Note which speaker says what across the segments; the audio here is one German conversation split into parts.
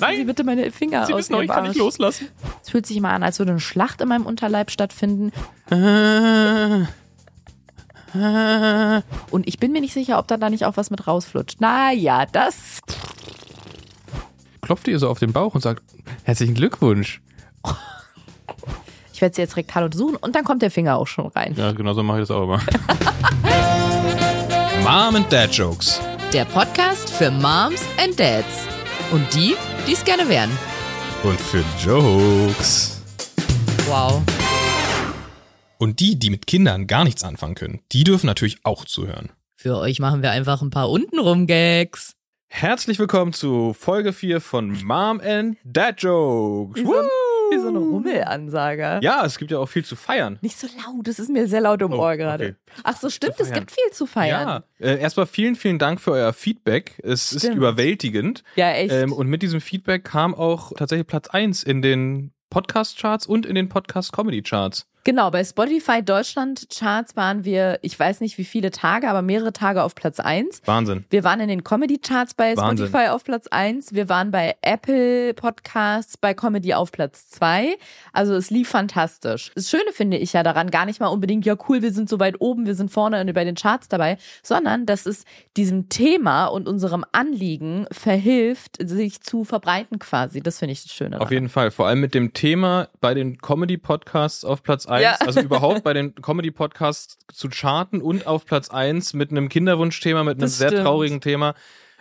Speaker 1: Lassen
Speaker 2: Nein.
Speaker 1: Sie bitte meine Finger
Speaker 2: Sie
Speaker 1: aus
Speaker 2: wissen noch, ich kann nicht loslassen.
Speaker 1: Es fühlt sich immer an, als würde eine Schlacht in meinem Unterleib stattfinden. Und ich bin mir nicht sicher, ob da da nicht auch was mit rausflutscht. Naja, das.
Speaker 2: Klopft ihr so auf den Bauch und sagt, herzlichen Glückwunsch.
Speaker 1: Ich werde sie jetzt rektal untersuchen und dann kommt der Finger auch schon rein.
Speaker 2: Ja, genau so mache ich das auch immer. Mom and Dad Jokes.
Speaker 1: Der Podcast für Moms and Dads. Und die, die es gerne wären.
Speaker 2: Und für Jokes.
Speaker 1: Wow.
Speaker 2: Und die, die mit Kindern gar nichts anfangen können, die dürfen natürlich auch zuhören.
Speaker 1: Für euch machen wir einfach ein paar untenrum Gags.
Speaker 2: Herzlich willkommen zu Folge 4 von Mom and Dad Jokes. Woo!
Speaker 1: Wie so eine Rummelansage.
Speaker 2: Ja, es gibt ja auch viel zu feiern.
Speaker 1: Nicht so laut, es ist mir sehr laut im
Speaker 2: Oh,
Speaker 1: Ohr gerade.
Speaker 2: okay.
Speaker 1: Ach so, stimmt, es gibt viel zu feiern.
Speaker 2: Ja, äh, erstmal vielen, vielen Dank für euer Feedback. Es ist
Speaker 1: Stimmt.
Speaker 2: überwältigend.
Speaker 1: Ja, echt.
Speaker 2: Ähm, und mit diesem Feedback kam auch tatsächlich Platz 1 in den Podcast-Charts und in den Podcast-Comedy-Charts.
Speaker 1: Genau, bei Spotify Deutschland Charts waren wir, ich weiß nicht wie viele Tage, aber mehrere Tage auf Platz 1.
Speaker 2: Wahnsinn.
Speaker 1: Wir waren in den Comedy Charts bei
Speaker 2: Wahnsinn.
Speaker 1: Spotify auf Platz 1. Wir waren bei Apple Podcasts bei Comedy auf Platz 2. Also es lief fantastisch. Das Schöne finde ich ja daran gar nicht mal unbedingt, ja cool, wir sind so weit oben, wir sind vorne bei den Charts dabei, sondern dass es diesem Thema und unserem Anliegen verhilft, sich zu verbreiten quasi. Das finde ich das Schöne.
Speaker 2: Auf
Speaker 1: daran.
Speaker 2: jeden Fall. Vor allem mit dem Thema bei den Comedy-Podcasts auf Platz 1.
Speaker 1: Ja.
Speaker 2: Also überhaupt bei den Comedy-Podcasts zu charten und auf Platz 1 mit einem Kinderwunschthema, mit einem
Speaker 1: Das
Speaker 2: sehr
Speaker 1: stimmt.
Speaker 2: traurigen Thema.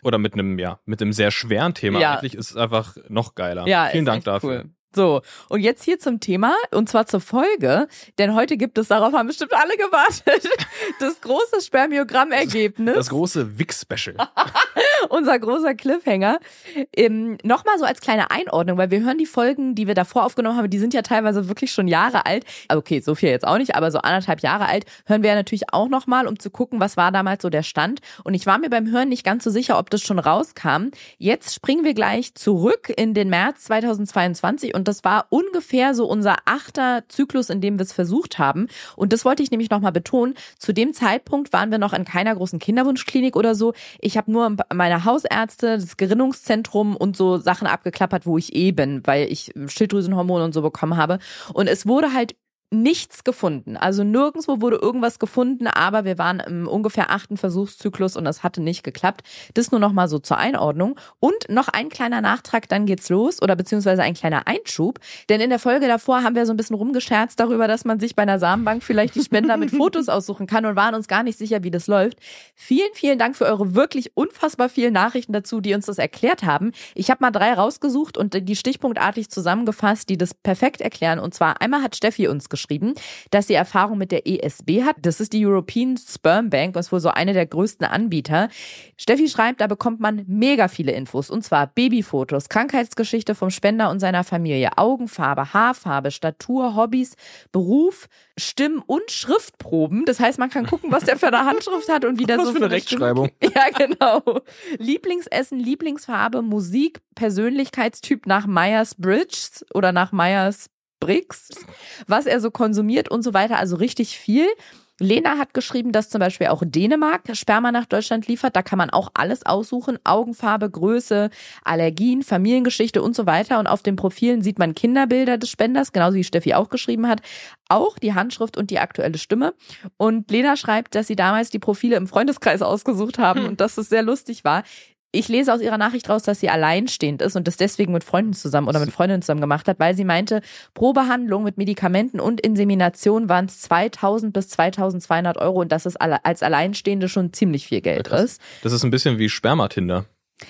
Speaker 2: Oder mit einem, ja, mit einem sehr schweren Thema.
Speaker 1: Ja.
Speaker 2: Eigentlich ist es einfach noch geiler.
Speaker 1: Ja,
Speaker 2: Vielen Dank dafür.
Speaker 1: Cool. So, und jetzt hier zum Thema, und zwar zur Folge, denn heute gibt es, darauf haben bestimmt alle gewartet, das große Spermiogramm-Ergebnis,
Speaker 2: Das große Wix-Special.
Speaker 1: unser großer Cliffhanger. Ähm, Nochmal so als kleine Einordnung, weil wir hören die Folgen, die wir davor aufgenommen haben, die sind ja teilweise wirklich schon Jahre alt. Also Okay, so viel jetzt auch nicht, aber so anderthalb Jahre alt, hören wir ja natürlich auch nochmal, um zu gucken, was war damals so der Stand. Und ich war mir beim Hören nicht ganz so sicher, ob das schon rauskam. Jetzt springen wir gleich zurück in den März 2022 und das war ungefähr so unser achter Zyklus, in dem wir es versucht haben. Und das wollte ich nämlich nochmal betonen. Zu dem Zeitpunkt waren wir noch in keiner großen Kinderwunschklinik oder so. Ich habe nur meine Hausärzte, das Gerinnungszentrum und so Sachen abgeklappert, wo ich eh bin, weil ich Schilddrüsenhormone und so bekommen habe. Und es wurde halt nichts gefunden. Also nirgendwo wurde irgendwas gefunden, aber wir waren im ungefähr achten Versuchszyklus und es hatte nicht geklappt. Das nur noch mal so zur Einordnung. Und noch ein kleiner Nachtrag, dann geht's los oder beziehungsweise ein kleiner Einschub. Denn in der Folge davor haben wir so ein bisschen rumgescherzt darüber, dass man sich bei einer Samenbank vielleicht die Spender mit Fotos aussuchen kann und waren uns gar nicht sicher, wie das läuft. Vielen, vielen Dank für eure wirklich unfassbar vielen Nachrichten dazu, die uns das erklärt haben. Ich habe mal drei rausgesucht und die stichpunktartig zusammengefasst, die das perfekt erklären. Und zwar einmal hat Steffi uns geschrieben, dass sie Erfahrung mit der ESB hat. Das ist die European Sperm Bank, was wohl so eine der größten Anbieter. Steffi schreibt, da bekommt man mega viele Infos. Und zwar Babyfotos, Krankheitsgeschichte vom Spender und seiner Familie, Augenfarbe, Haarfarbe, Statur, Hobbys, Beruf, Stimm- und Schriftproben. Das heißt, man kann gucken, was der für eine Handschrift hat und wie der
Speaker 2: Was
Speaker 1: so
Speaker 2: für eine
Speaker 1: Stimme-
Speaker 2: Rechtschreibung.
Speaker 1: Ja, genau. Lieblingsessen, Lieblingsfarbe, Musik, Persönlichkeitstyp nach Myers-Briggs oder nach Myers-Briggs, was er so konsumiert und so weiter. Also richtig viel. Lena hat geschrieben, dass zum Beispiel auch Dänemark Sperma nach Deutschland liefert. Da kann man auch alles aussuchen. Augenfarbe, Größe, Allergien, Familiengeschichte und so weiter. Und auf den Profilen sieht man Kinderbilder des Spenders, genauso wie Steffi auch geschrieben hat. Auch die Handschrift und die aktuelle Stimme. Und Lena schreibt, dass sie damals die Profile im Freundeskreis ausgesucht haben und dass es sehr lustig war. Ich lese aus ihrer Nachricht raus, dass sie alleinstehend ist und das deswegen mit Freunden zusammen oder mit Freundinnen zusammen gemacht hat, weil sie meinte, pro Behandlung mit Medikamenten und Insemination waren es 2000 bis 2200 Euro und dass es als Alleinstehende schon ziemlich viel Geld
Speaker 2: krass.
Speaker 1: ist.
Speaker 2: Das ist ein bisschen wie Spermatinder.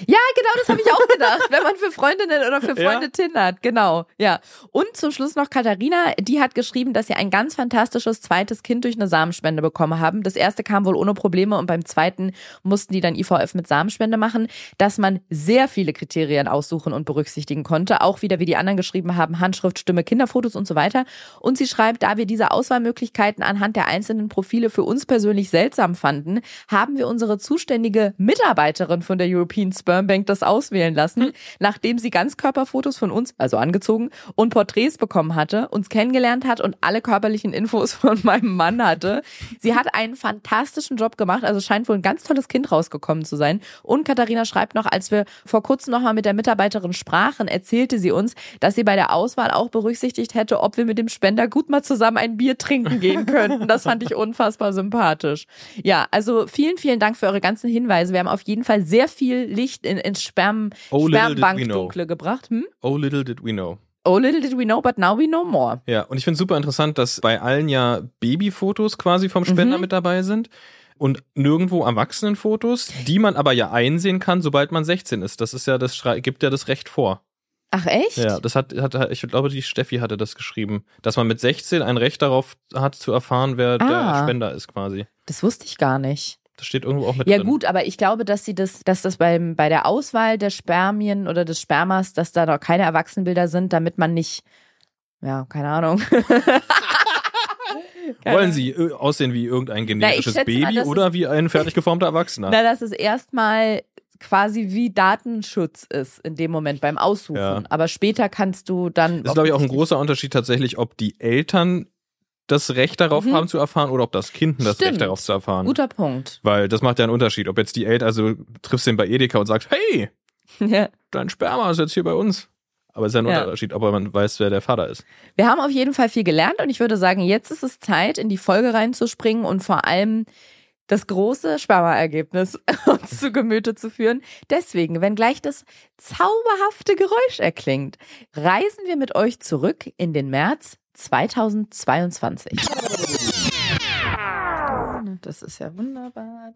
Speaker 1: Ja, genau, das habe ich auch gedacht, wenn man für Freundinnen oder für
Speaker 2: Ja.
Speaker 1: Freunde tindert. Genau, ja. Und zum Schluss noch Katharina, die hat geschrieben, dass sie ein ganz fantastisches zweites Kind durch eine Samenspende bekommen haben. Das erste kam wohl ohne Probleme und beim zweiten mussten die dann IVF mit Samenspende machen, dass man sehr viele Kriterien aussuchen und berücksichtigen konnte. Auch wieder, wie die anderen geschrieben haben, Handschrift, Stimme, Kinderfotos und so weiter. Und sie schreibt, da wir diese Auswahlmöglichkeiten anhand der einzelnen Profile für uns persönlich seltsam fanden, haben wir unsere zuständige Mitarbeiterin von der European Spermbank das auswählen lassen, nachdem sie Ganzkörperfotos von uns, also angezogen, und Porträts bekommen hatte, uns kennengelernt hat und alle körperlichen Infos von meinem Mann hatte. Sie hat einen fantastischen Job gemacht, also scheint wohl ein ganz tolles Kind rausgekommen zu sein. Und Katharina schreibt noch, als wir vor kurzem noch mal mit der Mitarbeiterin sprachen, erzählte sie uns, dass sie bei der Auswahl auch berücksichtigt hätte, ob wir mit dem Spender gut mal zusammen ein Bier trinken gehen könnten. Das fand ich unfassbar sympathisch. Ja, also vielen, vielen Dank für eure ganzen Hinweise. Wir haben auf jeden Fall sehr viel Licht in, ins Sperm,
Speaker 2: Oh,
Speaker 1: Spermbankdunkle gebracht. Hm?
Speaker 2: Oh, little did we know.
Speaker 1: Oh, little did we know, but now we know more.
Speaker 2: Ja, und ich finde super interessant, dass bei allen ja Babyfotos quasi vom Spender
Speaker 1: Mhm.
Speaker 2: mit dabei sind und nirgendwo Erwachsenenfotos, die man aber ja einsehen kann, sobald man 16 ist. Das ist ja das gibt ja das Recht vor.
Speaker 1: Ach echt?
Speaker 2: Ja, das hat, hat ich glaube, die Steffi hatte das geschrieben, dass man mit 16 ein Recht darauf hat zu erfahren, wer der
Speaker 1: Ah.
Speaker 2: Spender ist quasi.
Speaker 1: Das wusste ich gar nicht.
Speaker 2: Das steht irgendwo auch mit
Speaker 1: Ja
Speaker 2: drin.
Speaker 1: gut, aber ich glaube, dass sie das, dass das beim bei der Auswahl der Spermien oder des Spermas, dass da noch keine Erwachsenenbilder sind, damit man nicht, ja, keine Ahnung. Keine
Speaker 2: Wollen. Sie äh, aussehen wie irgendein generisches
Speaker 1: schätze mal,
Speaker 2: Baby
Speaker 1: das
Speaker 2: oder wie ein fertig geformter Erwachsener?
Speaker 1: Na, dass es erstmal quasi wie Datenschutz ist in dem Moment beim Aussuchen.
Speaker 2: Ja.
Speaker 1: Aber später kannst du dann.
Speaker 2: Das ist, glaube ich, auch ein großer Unterschied tatsächlich, ob die Eltern das Recht darauf
Speaker 1: Mhm.
Speaker 2: haben zu erfahren oder ob das Kind das
Speaker 1: Stimmt.
Speaker 2: Recht darauf zu erfahren.
Speaker 1: Guter Punkt.
Speaker 2: Weil das macht ja einen Unterschied. Ob jetzt die Eltern, also du triffst den bei Edeka und sagst, hey,
Speaker 1: Ja.
Speaker 2: dein Sperma ist jetzt hier bei uns. Aber es ist ja ein
Speaker 1: Ja.
Speaker 2: Unterschied, ob man weiß, wer der Vater ist.
Speaker 1: Wir haben auf jeden Fall viel gelernt und ich würde sagen, jetzt ist es Zeit, in die Folge reinzuspringen und vor allem das große Spermaergebnis uns zu Gemüte zu führen. Deswegen, wenn gleich das zauberhafte Geräusch erklingt, reisen wir mit euch zurück in den März 2022. Das ist ja wunderbar.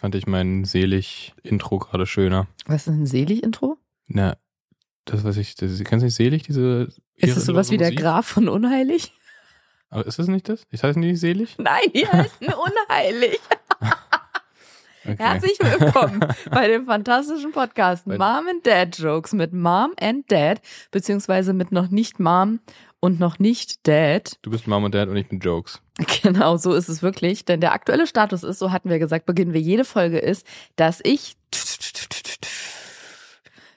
Speaker 2: Fand ich mein selig Intro gerade schöner.
Speaker 1: Was ist ein Selig-Intro?
Speaker 2: Na, das weiß ich, das, kennst du nicht selig, diese
Speaker 1: Ist es sowas wie der? Graf von Unheilig?
Speaker 2: Aber ist das nicht das? Ich heiße nicht selig?
Speaker 1: Nein, die heißen Unheilig.
Speaker 2: Okay.
Speaker 1: Herzlich willkommen bei dem fantastischen Podcast Mom and Dad Jokes mit Mom and Dad, beziehungsweise mit noch nicht Mom und noch nicht Dad.
Speaker 2: Du bist Mom und Dad und ich bin Jokes.
Speaker 1: Genau, so ist es wirklich. Denn der aktuelle Status ist, so hatten wir gesagt, beginnen wir jede Folge ist, dass ich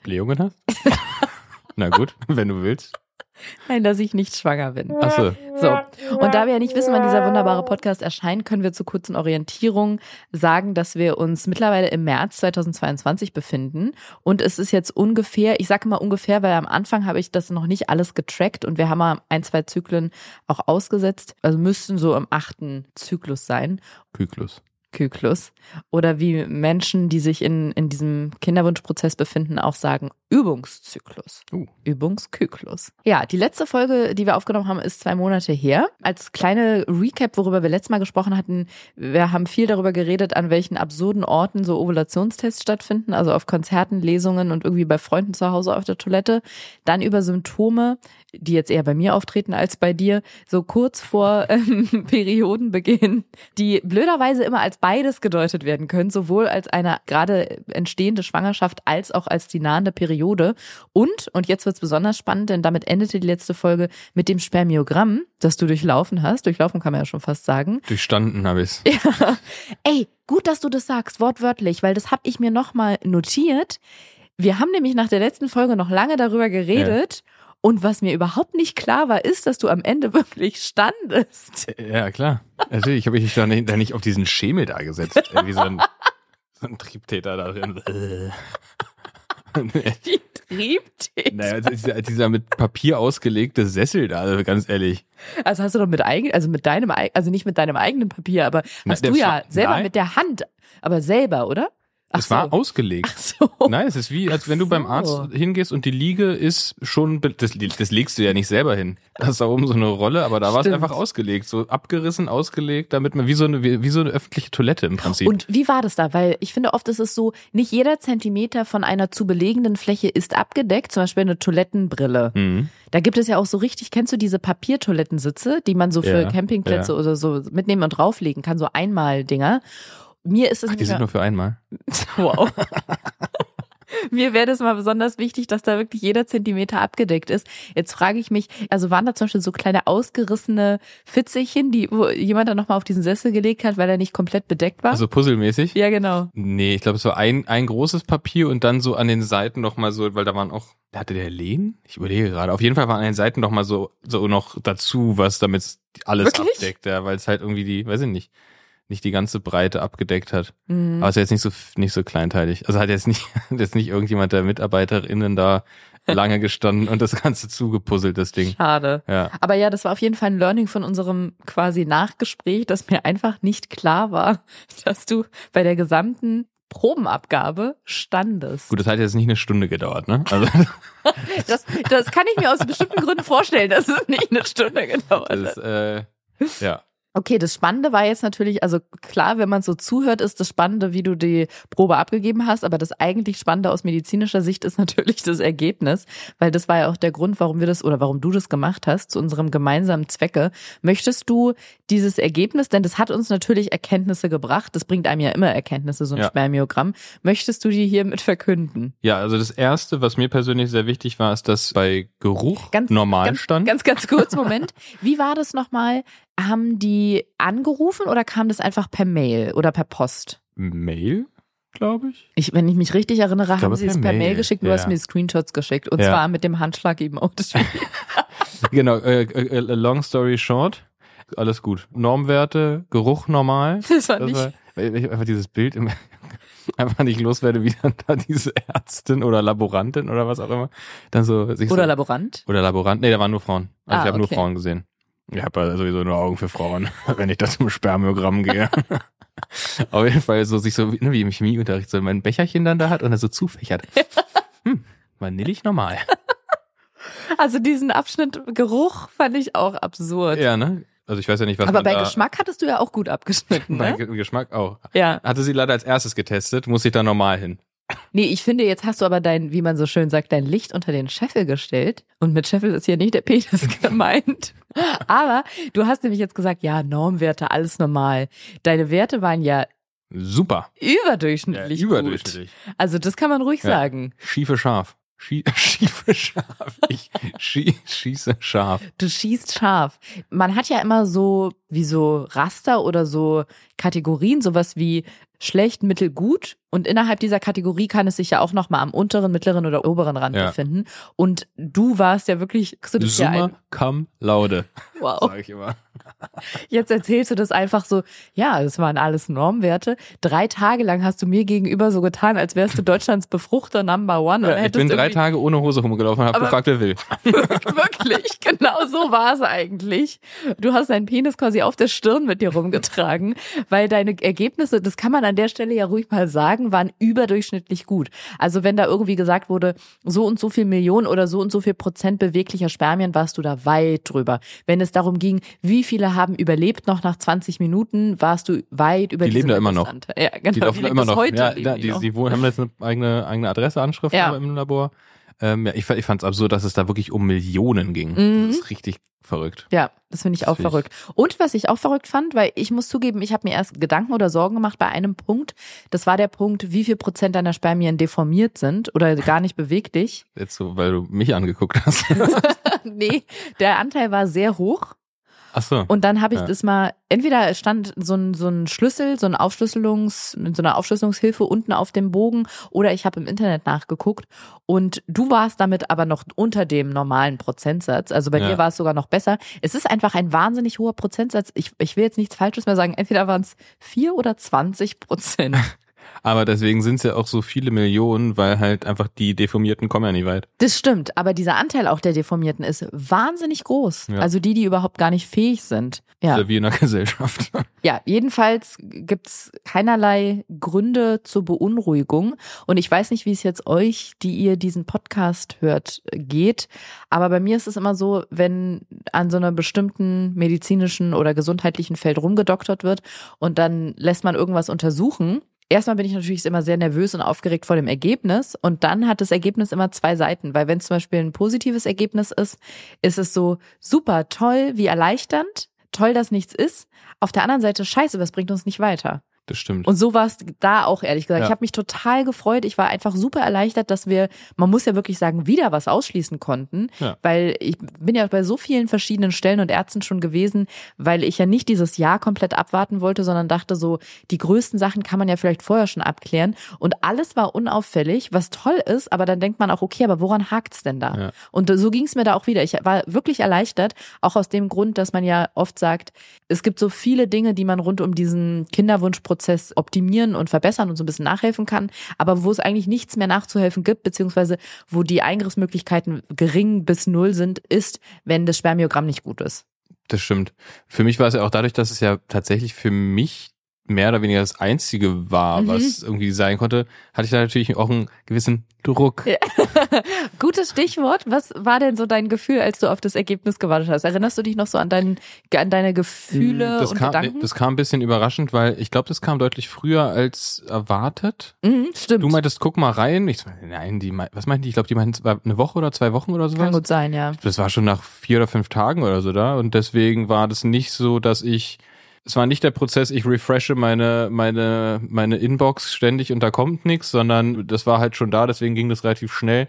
Speaker 2: Blähungen hast? Na gut, wenn du willst.
Speaker 1: Nein, dass ich nicht schwanger bin.
Speaker 2: Achso.
Speaker 1: So. Und da wir ja nicht wissen, wann dieser wunderbare Podcast erscheint, können wir zur kurzen Orientierung sagen, dass wir uns mittlerweile im März 2022 befinden. Und es ist jetzt ungefähr, ich sage mal ungefähr, weil am Anfang habe ich das noch nicht alles getrackt und wir haben mal ein, zwei Zyklen auch ausgesetzt. Also müssten so im achten Zyklus sein.
Speaker 2: Kyklus.
Speaker 1: Zyklus. Oder wie Menschen, die sich in, in diesem Kinderwunschprozess befinden, auch sagen Übungszyklus.
Speaker 2: Uh.
Speaker 1: Übungszyklus. Ja, die letzte Folge, die wir aufgenommen haben, ist zwei Monate her. Als kleine Recap, worüber wir letztes Mal gesprochen hatten, wir haben viel darüber geredet, an welchen absurden Orten so Ovulationstests stattfinden, also auf Konzerten, Lesungen und irgendwie bei Freunden zu Hause auf der Toilette. Dann über Symptome, die jetzt eher bei mir auftreten als bei dir, so kurz vor ähm, Periodenbeginn, die blöderweise immer als beides gedeutet werden können, sowohl als eine gerade entstehende Schwangerschaft als auch als die nahende Periode. Und, und jetzt wird's besonders spannend, denn damit endete die letzte Folge mit dem Spermiogramm, das du durchlaufen hast. Durchlaufen kann man ja schon fast sagen.
Speaker 2: Durchstanden habe ich's.
Speaker 1: Ja. Ey, gut, dass du das sagst, wortwörtlich, weil das habe ich mir nochmal notiert. Wir haben nämlich nach der letzten Folge noch lange darüber geredet. Und was mir überhaupt nicht klar war, ist, dass du am Ende wirklich standest.
Speaker 2: Ja, klar. Natürlich habe ich mich da nicht, da nicht auf diesen Schemel da gesetzt. äh, Wie so ein, so ein Triebtäter da drin.
Speaker 1: Die Triebtäter.
Speaker 2: naja, dieser, dieser mit Papier ausgelegte Sessel da, also ganz ehrlich.
Speaker 1: Also hast du doch mit eigen, also mit deinem, also nicht mit deinem eigenen Papier, aber
Speaker 2: Na,
Speaker 1: hast
Speaker 2: der
Speaker 1: du ja selber
Speaker 2: Nein.
Speaker 1: mit der Hand, aber selber, oder? Ach
Speaker 2: Es war
Speaker 1: so.
Speaker 2: ausgelegt.
Speaker 1: Ach so.
Speaker 2: Nein, es ist wie, als wenn du beim
Speaker 1: so.
Speaker 2: Arzt hingehst und die Liege ist schon, das, das legst du ja nicht selber hin. Das ist da oben so eine Rolle, aber da war es einfach ausgelegt, so abgerissen, ausgelegt, damit man wie so eine, wie, wie so eine öffentliche Toilette im Prinzip.
Speaker 1: Und wie war das da? Weil ich finde, oft ist es so, nicht jeder Zentimeter von einer zu belegenden Fläche ist abgedeckt, zum Beispiel eine Toilettenbrille.
Speaker 2: mhm.
Speaker 1: Da gibt es ja auch so richtig, kennst du diese Papiertoilettensitze, die man so für
Speaker 2: Ja,
Speaker 1: Campingplätze
Speaker 2: ja.
Speaker 1: oder so mitnehmen und drauflegen kann, so einmal Dinger. Mir ist es
Speaker 2: Ach, die sind nur für einmal.
Speaker 1: Wow. Mir wäre das mal besonders wichtig, dass da wirklich jeder Zentimeter abgedeckt ist. Jetzt frage ich mich, also waren da zum Beispiel so kleine ausgerissene Fitzelchen, die wo jemand dann nochmal auf diesen Sessel gelegt hat, weil er nicht komplett bedeckt war?
Speaker 2: Also puzzelmäßig?
Speaker 1: ja, genau.
Speaker 2: Nee, ich glaube, es war ein, ein großes Papier und dann so an den Seiten noch mal so, weil da waren auch, hatte der Lehnen? Ich überlege gerade. Auf jeden Fall waren an den Seiten noch mal so, so noch dazu, was damit alles
Speaker 1: Wirklich?
Speaker 2: abdeckt, ja, weil es halt irgendwie die, weiß ich nicht, nicht die ganze Breite abgedeckt hat.
Speaker 1: Mhm.
Speaker 2: Aber es ist jetzt nicht so, nicht so kleinteilig. Also hat jetzt nicht, hat jetzt nicht irgendjemand der MitarbeiterInnen da lange gestanden und das Ganze zugepuzzelt, das Ding.
Speaker 1: Schade.
Speaker 2: Ja.
Speaker 1: Aber ja, das war auf jeden Fall ein Learning von unserem quasi Nachgespräch, dass mir einfach nicht klar war, dass du bei der gesamten Probenabgabe standest.
Speaker 2: Gut, das hat jetzt nicht eine Stunde gedauert, ne? Also
Speaker 1: Das, das kann ich mir aus bestimmten Gründen vorstellen, dass es nicht eine Stunde gedauert
Speaker 2: das
Speaker 1: hat.
Speaker 2: ist, äh, ja.
Speaker 1: Okay, das Spannende war jetzt natürlich, also klar, wenn man so zuhört, ist das Spannende, wie du die Probe abgegeben hast, aber das eigentlich Spannende aus medizinischer Sicht ist natürlich das Ergebnis, weil das war ja auch der Grund, warum wir das oder warum du das gemacht hast, zu unserem gemeinsamen Zwecke. Möchtest du dieses Ergebnis, denn das hat uns natürlich Erkenntnisse gebracht, das bringt einem ja immer Erkenntnisse, so ein
Speaker 2: Ja.
Speaker 1: Spermiogramm, möchtest du die hiermit verkünden?
Speaker 2: Ja, also das erste, was mir persönlich sehr wichtig war, ist, dass bei Geruch
Speaker 1: Ganz,
Speaker 2: normal
Speaker 1: ganz,
Speaker 2: stand.
Speaker 1: Ganz, ganz kurz, Moment. Wie war das nochmal? Haben die angerufen oder kam das einfach per Mail oder per Post?
Speaker 2: Mail, glaube ich.
Speaker 1: Ich, wenn ich mich richtig erinnere, haben
Speaker 2: glaube,
Speaker 1: sie es
Speaker 2: per
Speaker 1: Mail,
Speaker 2: Mail,
Speaker 1: geschickt, du
Speaker 2: ja.
Speaker 1: hast mir Screenshots geschickt. Und
Speaker 2: Ja.
Speaker 1: zwar mit dem Handschlag-Emoji.
Speaker 2: Genau, äh, äh, long story short, alles gut. Normwerte, Geruch normal.
Speaker 1: Das war
Speaker 2: Das
Speaker 1: nicht.
Speaker 2: war, ich einfach dieses Bild im, einfach nicht loswerde, wie dann da diese Ärztin oder Laborantin oder was auch immer dann so sich
Speaker 1: Oder
Speaker 2: so,
Speaker 1: Laborant.
Speaker 2: oder Laborant. Nee, da waren nur Frauen. Also
Speaker 1: Ah,
Speaker 2: ich habe nur
Speaker 1: okay.
Speaker 2: Frauen gesehen. Ich habe ja sowieso nur Augen für Frauen, wenn ich da zum Spermiogramm gehe. Auf jeden Fall so sich so wie, ne, wie im Chemieunterricht so mein Becherchen dann da hat und er so zufächert. Hm, vanillig normal.
Speaker 1: Also diesen Abschnitt Geruch fand ich auch absurd.
Speaker 2: Ja, ne? Also ich weiß ja nicht, was
Speaker 1: Aber bei
Speaker 2: da,
Speaker 1: Geschmack hattest du ja auch gut abgeschnitten,
Speaker 2: Bei
Speaker 1: ne?
Speaker 2: Ge- Geschmack auch.
Speaker 1: Ja.
Speaker 2: Hatte sie leider als erstes getestet, muss ich da normal hin.
Speaker 1: Nee, ich finde, jetzt hast du aber dein, wie man so schön sagt, dein Licht unter den Scheffel gestellt. Und mit Scheffel ist hier nicht der Penis gemeint. Aber du hast nämlich jetzt gesagt, ja, Normwerte, alles normal. Deine Werte waren ja
Speaker 2: Super.
Speaker 1: überdurchschnittlich.
Speaker 2: Ja,
Speaker 1: Gut.
Speaker 2: überdurchschnittlich.
Speaker 1: Also das kann man ruhig
Speaker 2: Ja.
Speaker 1: sagen.
Speaker 2: Schiefe Schaf. Schie schiefe Schaf. Ich schie schieße scharf.
Speaker 1: Du schießt scharf. Man hat ja immer so wie so Raster oder so Kategorien, sowas wie schlecht, mittel, gut. Und innerhalb dieser Kategorie kann es sich ja auch nochmal am unteren, mittleren oder oberen Rand
Speaker 2: Ja.
Speaker 1: befinden. Und du warst ja wirklich, ja
Speaker 2: Summa
Speaker 1: ein,
Speaker 2: cum laude,
Speaker 1: wow.
Speaker 2: sage ich immer.
Speaker 1: Jetzt erzählst du das einfach so, ja, das waren alles Normwerte. Drei Tage lang hast du mir gegenüber so getan, als wärst du Deutschlands Befruchter Number One. und
Speaker 2: Ja, ich bin drei Tage ohne Hose rumgelaufen und habe gefragt, wer will.
Speaker 1: Wirklich, genau so war es eigentlich. Du hast deinen Penis quasi auf der Stirn mit dir rumgetragen, weil deine Ergebnisse, das kann man an der Stelle ja ruhig mal sagen, waren überdurchschnittlich gut. Also wenn da irgendwie gesagt wurde, so und so viel Millionen oder so und so viel Prozent beweglicher Spermien, warst du da weit drüber. Wenn es darum ging, wie viele haben überlebt noch nach 20 Minuten, warst du weit über
Speaker 2: Die leben da immer noch.
Speaker 1: Ja, genau.
Speaker 2: Die laufen
Speaker 1: leben
Speaker 2: immer noch. Ja, da,
Speaker 1: die
Speaker 2: die, die wohnen, haben jetzt eine eigene, eigene Adresseanschrift
Speaker 1: Ja.
Speaker 2: im Labor. Ähm, ja, ich, ich fand es absurd, dass es da wirklich um Millionen ging.
Speaker 1: Mhm.
Speaker 2: Das ist richtig verrückt.
Speaker 1: Ja, das finde ich
Speaker 2: Das
Speaker 1: auch
Speaker 2: find ich-
Speaker 1: verrückt. Und was ich auch verrückt fand, weil ich muss zugeben, ich habe mir erst Gedanken oder Sorgen gemacht bei einem Punkt. Das war der Punkt, wie viel Prozent deiner Spermien deformiert sind oder gar nicht beweglich.
Speaker 2: Jetzt so, weil du mich angeguckt hast.
Speaker 1: nee, der Anteil war sehr hoch.
Speaker 2: Ach so.
Speaker 1: Und dann habe ich
Speaker 2: Ja.
Speaker 1: das mal, entweder stand so ein, so ein Schlüssel, so ein Aufschlüsselungs, so eine Aufschlüsselungshilfe unten auf dem Bogen oder ich habe im Internet nachgeguckt und du warst damit aber noch unter dem normalen Prozentsatz. Also bei
Speaker 2: Ja.
Speaker 1: dir war es sogar noch besser. Es ist einfach ein wahnsinnig hoher Prozentsatz. Ich, ich will jetzt nichts Falsches mehr sagen. Entweder waren es vier oder 20 Prozent.
Speaker 2: Aber deswegen sind es ja auch so viele Millionen, weil halt einfach die Deformierten kommen ja nie weit.
Speaker 1: Das stimmt, aber dieser Anteil auch der Deformierten ist wahnsinnig groß.
Speaker 2: Ja.
Speaker 1: Also die, die überhaupt gar nicht fähig sind. Ja.
Speaker 2: Ja wie in der Gesellschaft.
Speaker 1: Ja, jedenfalls gibt's keinerlei Gründe zur Beunruhigung. Und ich weiß nicht, wie es jetzt euch, die ihr diesen Podcast hört, geht. Aber bei mir ist es immer so, wenn an so einem bestimmten medizinischen oder gesundheitlichen Feld rumgedoktert wird und dann lässt man irgendwas untersuchen. Erstmal bin ich natürlich immer sehr nervös und aufgeregt vor dem Ergebnis und dann hat das Ergebnis immer zwei Seiten, weil wenn es zum Beispiel ein positives Ergebnis ist, ist es so super toll, wie erleichternd, toll, dass nichts ist. Auf der anderen Seite, scheiße, was bringt uns nicht weiter?
Speaker 2: Das stimmt.
Speaker 1: Und so war es da auch, ehrlich gesagt.
Speaker 2: Ja.
Speaker 1: Ich habe mich total gefreut. Ich war einfach super erleichtert, dass wir, man muss ja wirklich sagen, wieder was ausschließen konnten.
Speaker 2: Ja.
Speaker 1: Weil ich bin ja bei so vielen verschiedenen Stellen und Ärzten schon gewesen, weil ich ja nicht dieses Jahr komplett abwarten wollte, sondern dachte so, die größten Sachen kann man ja vielleicht vorher schon abklären. Und alles war unauffällig, was toll ist, aber dann denkt man auch, okay, aber woran hakt's denn da?
Speaker 2: Ja.
Speaker 1: Und so ging es mir da auch wieder. Ich war wirklich erleichtert, auch aus dem Grund, dass man ja oft sagt, es gibt so viele Dinge, die man rund um diesen Kinderwunschprozess optimieren und verbessern und so ein bisschen nachhelfen kann, aber wo es eigentlich nichts mehr nachzuhelfen gibt, beziehungsweise wo die Eingriffsmöglichkeiten gering bis null sind, ist, wenn das Spermiogramm nicht gut ist.
Speaker 2: Das stimmt. Für mich war es ja auch dadurch, dass es ja tatsächlich für mich mehr oder weniger das einzige war,
Speaker 1: Mhm.
Speaker 2: was irgendwie sein konnte, hatte ich da natürlich auch einen gewissen Druck.
Speaker 1: Ja. Gutes Stichwort. Was war denn so dein Gefühl, als du auf das Ergebnis gewartet hast? Erinnerst du dich noch so an, dein, an deine Gefühle
Speaker 2: das
Speaker 1: und
Speaker 2: kam,
Speaker 1: Gedanken?
Speaker 2: das kam ein bisschen überraschend, weil ich glaube, das kam deutlich früher als erwartet.
Speaker 1: mhm, stimmt.
Speaker 2: Du meintest, guck mal rein. Ich so, nein, die, was meinten die? Ich glaube, die meinten, es war eine Woche oder zwei Wochen oder sowas.
Speaker 1: Kann gut sein, ja.
Speaker 2: Das war schon nach vier oder fünf Tagen oder so da. Und deswegen war das nicht so, dass ich, es war nicht der Prozess, ich refreshe meine, meine, meine Inbox ständig und da kommt nichts, sondern das war halt schon da, deswegen ging das relativ schnell.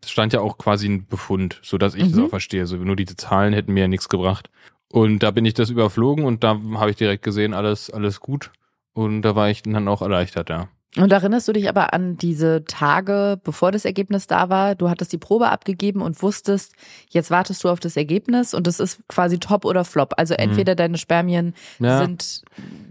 Speaker 2: Es stand ja auch quasi ein Befund, so dass ich das
Speaker 1: Mhm.
Speaker 2: auch verstehe. So nur diese Zahlen hätten mir ja nichts gebracht. Und da bin ich das überflogen und da habe ich direkt gesehen, alles, alles gut. Und da war ich dann auch erleichtert, ja.
Speaker 1: Und erinnerst du dich aber an diese Tage, bevor das Ergebnis da war? Du hattest die Probe abgegeben und wusstest, jetzt wartest du auf das Ergebnis und es ist quasi top oder flop. Also entweder deine Spermien
Speaker 2: Ja.
Speaker 1: sind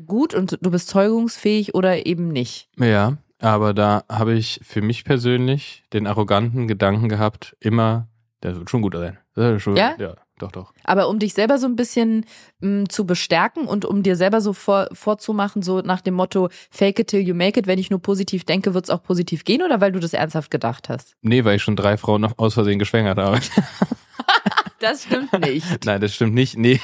Speaker 1: gut und du bist zeugungsfähig oder eben nicht.
Speaker 2: Ja, aber da habe ich für mich persönlich den arroganten Gedanken gehabt, immer, der wird schon gut sein. Schon,
Speaker 1: Ja?
Speaker 2: Ja, doch, doch.
Speaker 1: Aber um dich selber so ein bisschen m, zu bestärken und um dir selber so vor, vorzumachen, so nach dem Motto, fake it till you make it, wenn ich nur positiv denke, wird's auch positiv gehen oder weil du das ernsthaft gedacht hast?
Speaker 2: Nee, weil ich schon drei Frauen noch aus Versehen geschwängert habe.
Speaker 1: Das stimmt nicht.
Speaker 2: Nein, das stimmt nicht. Nee.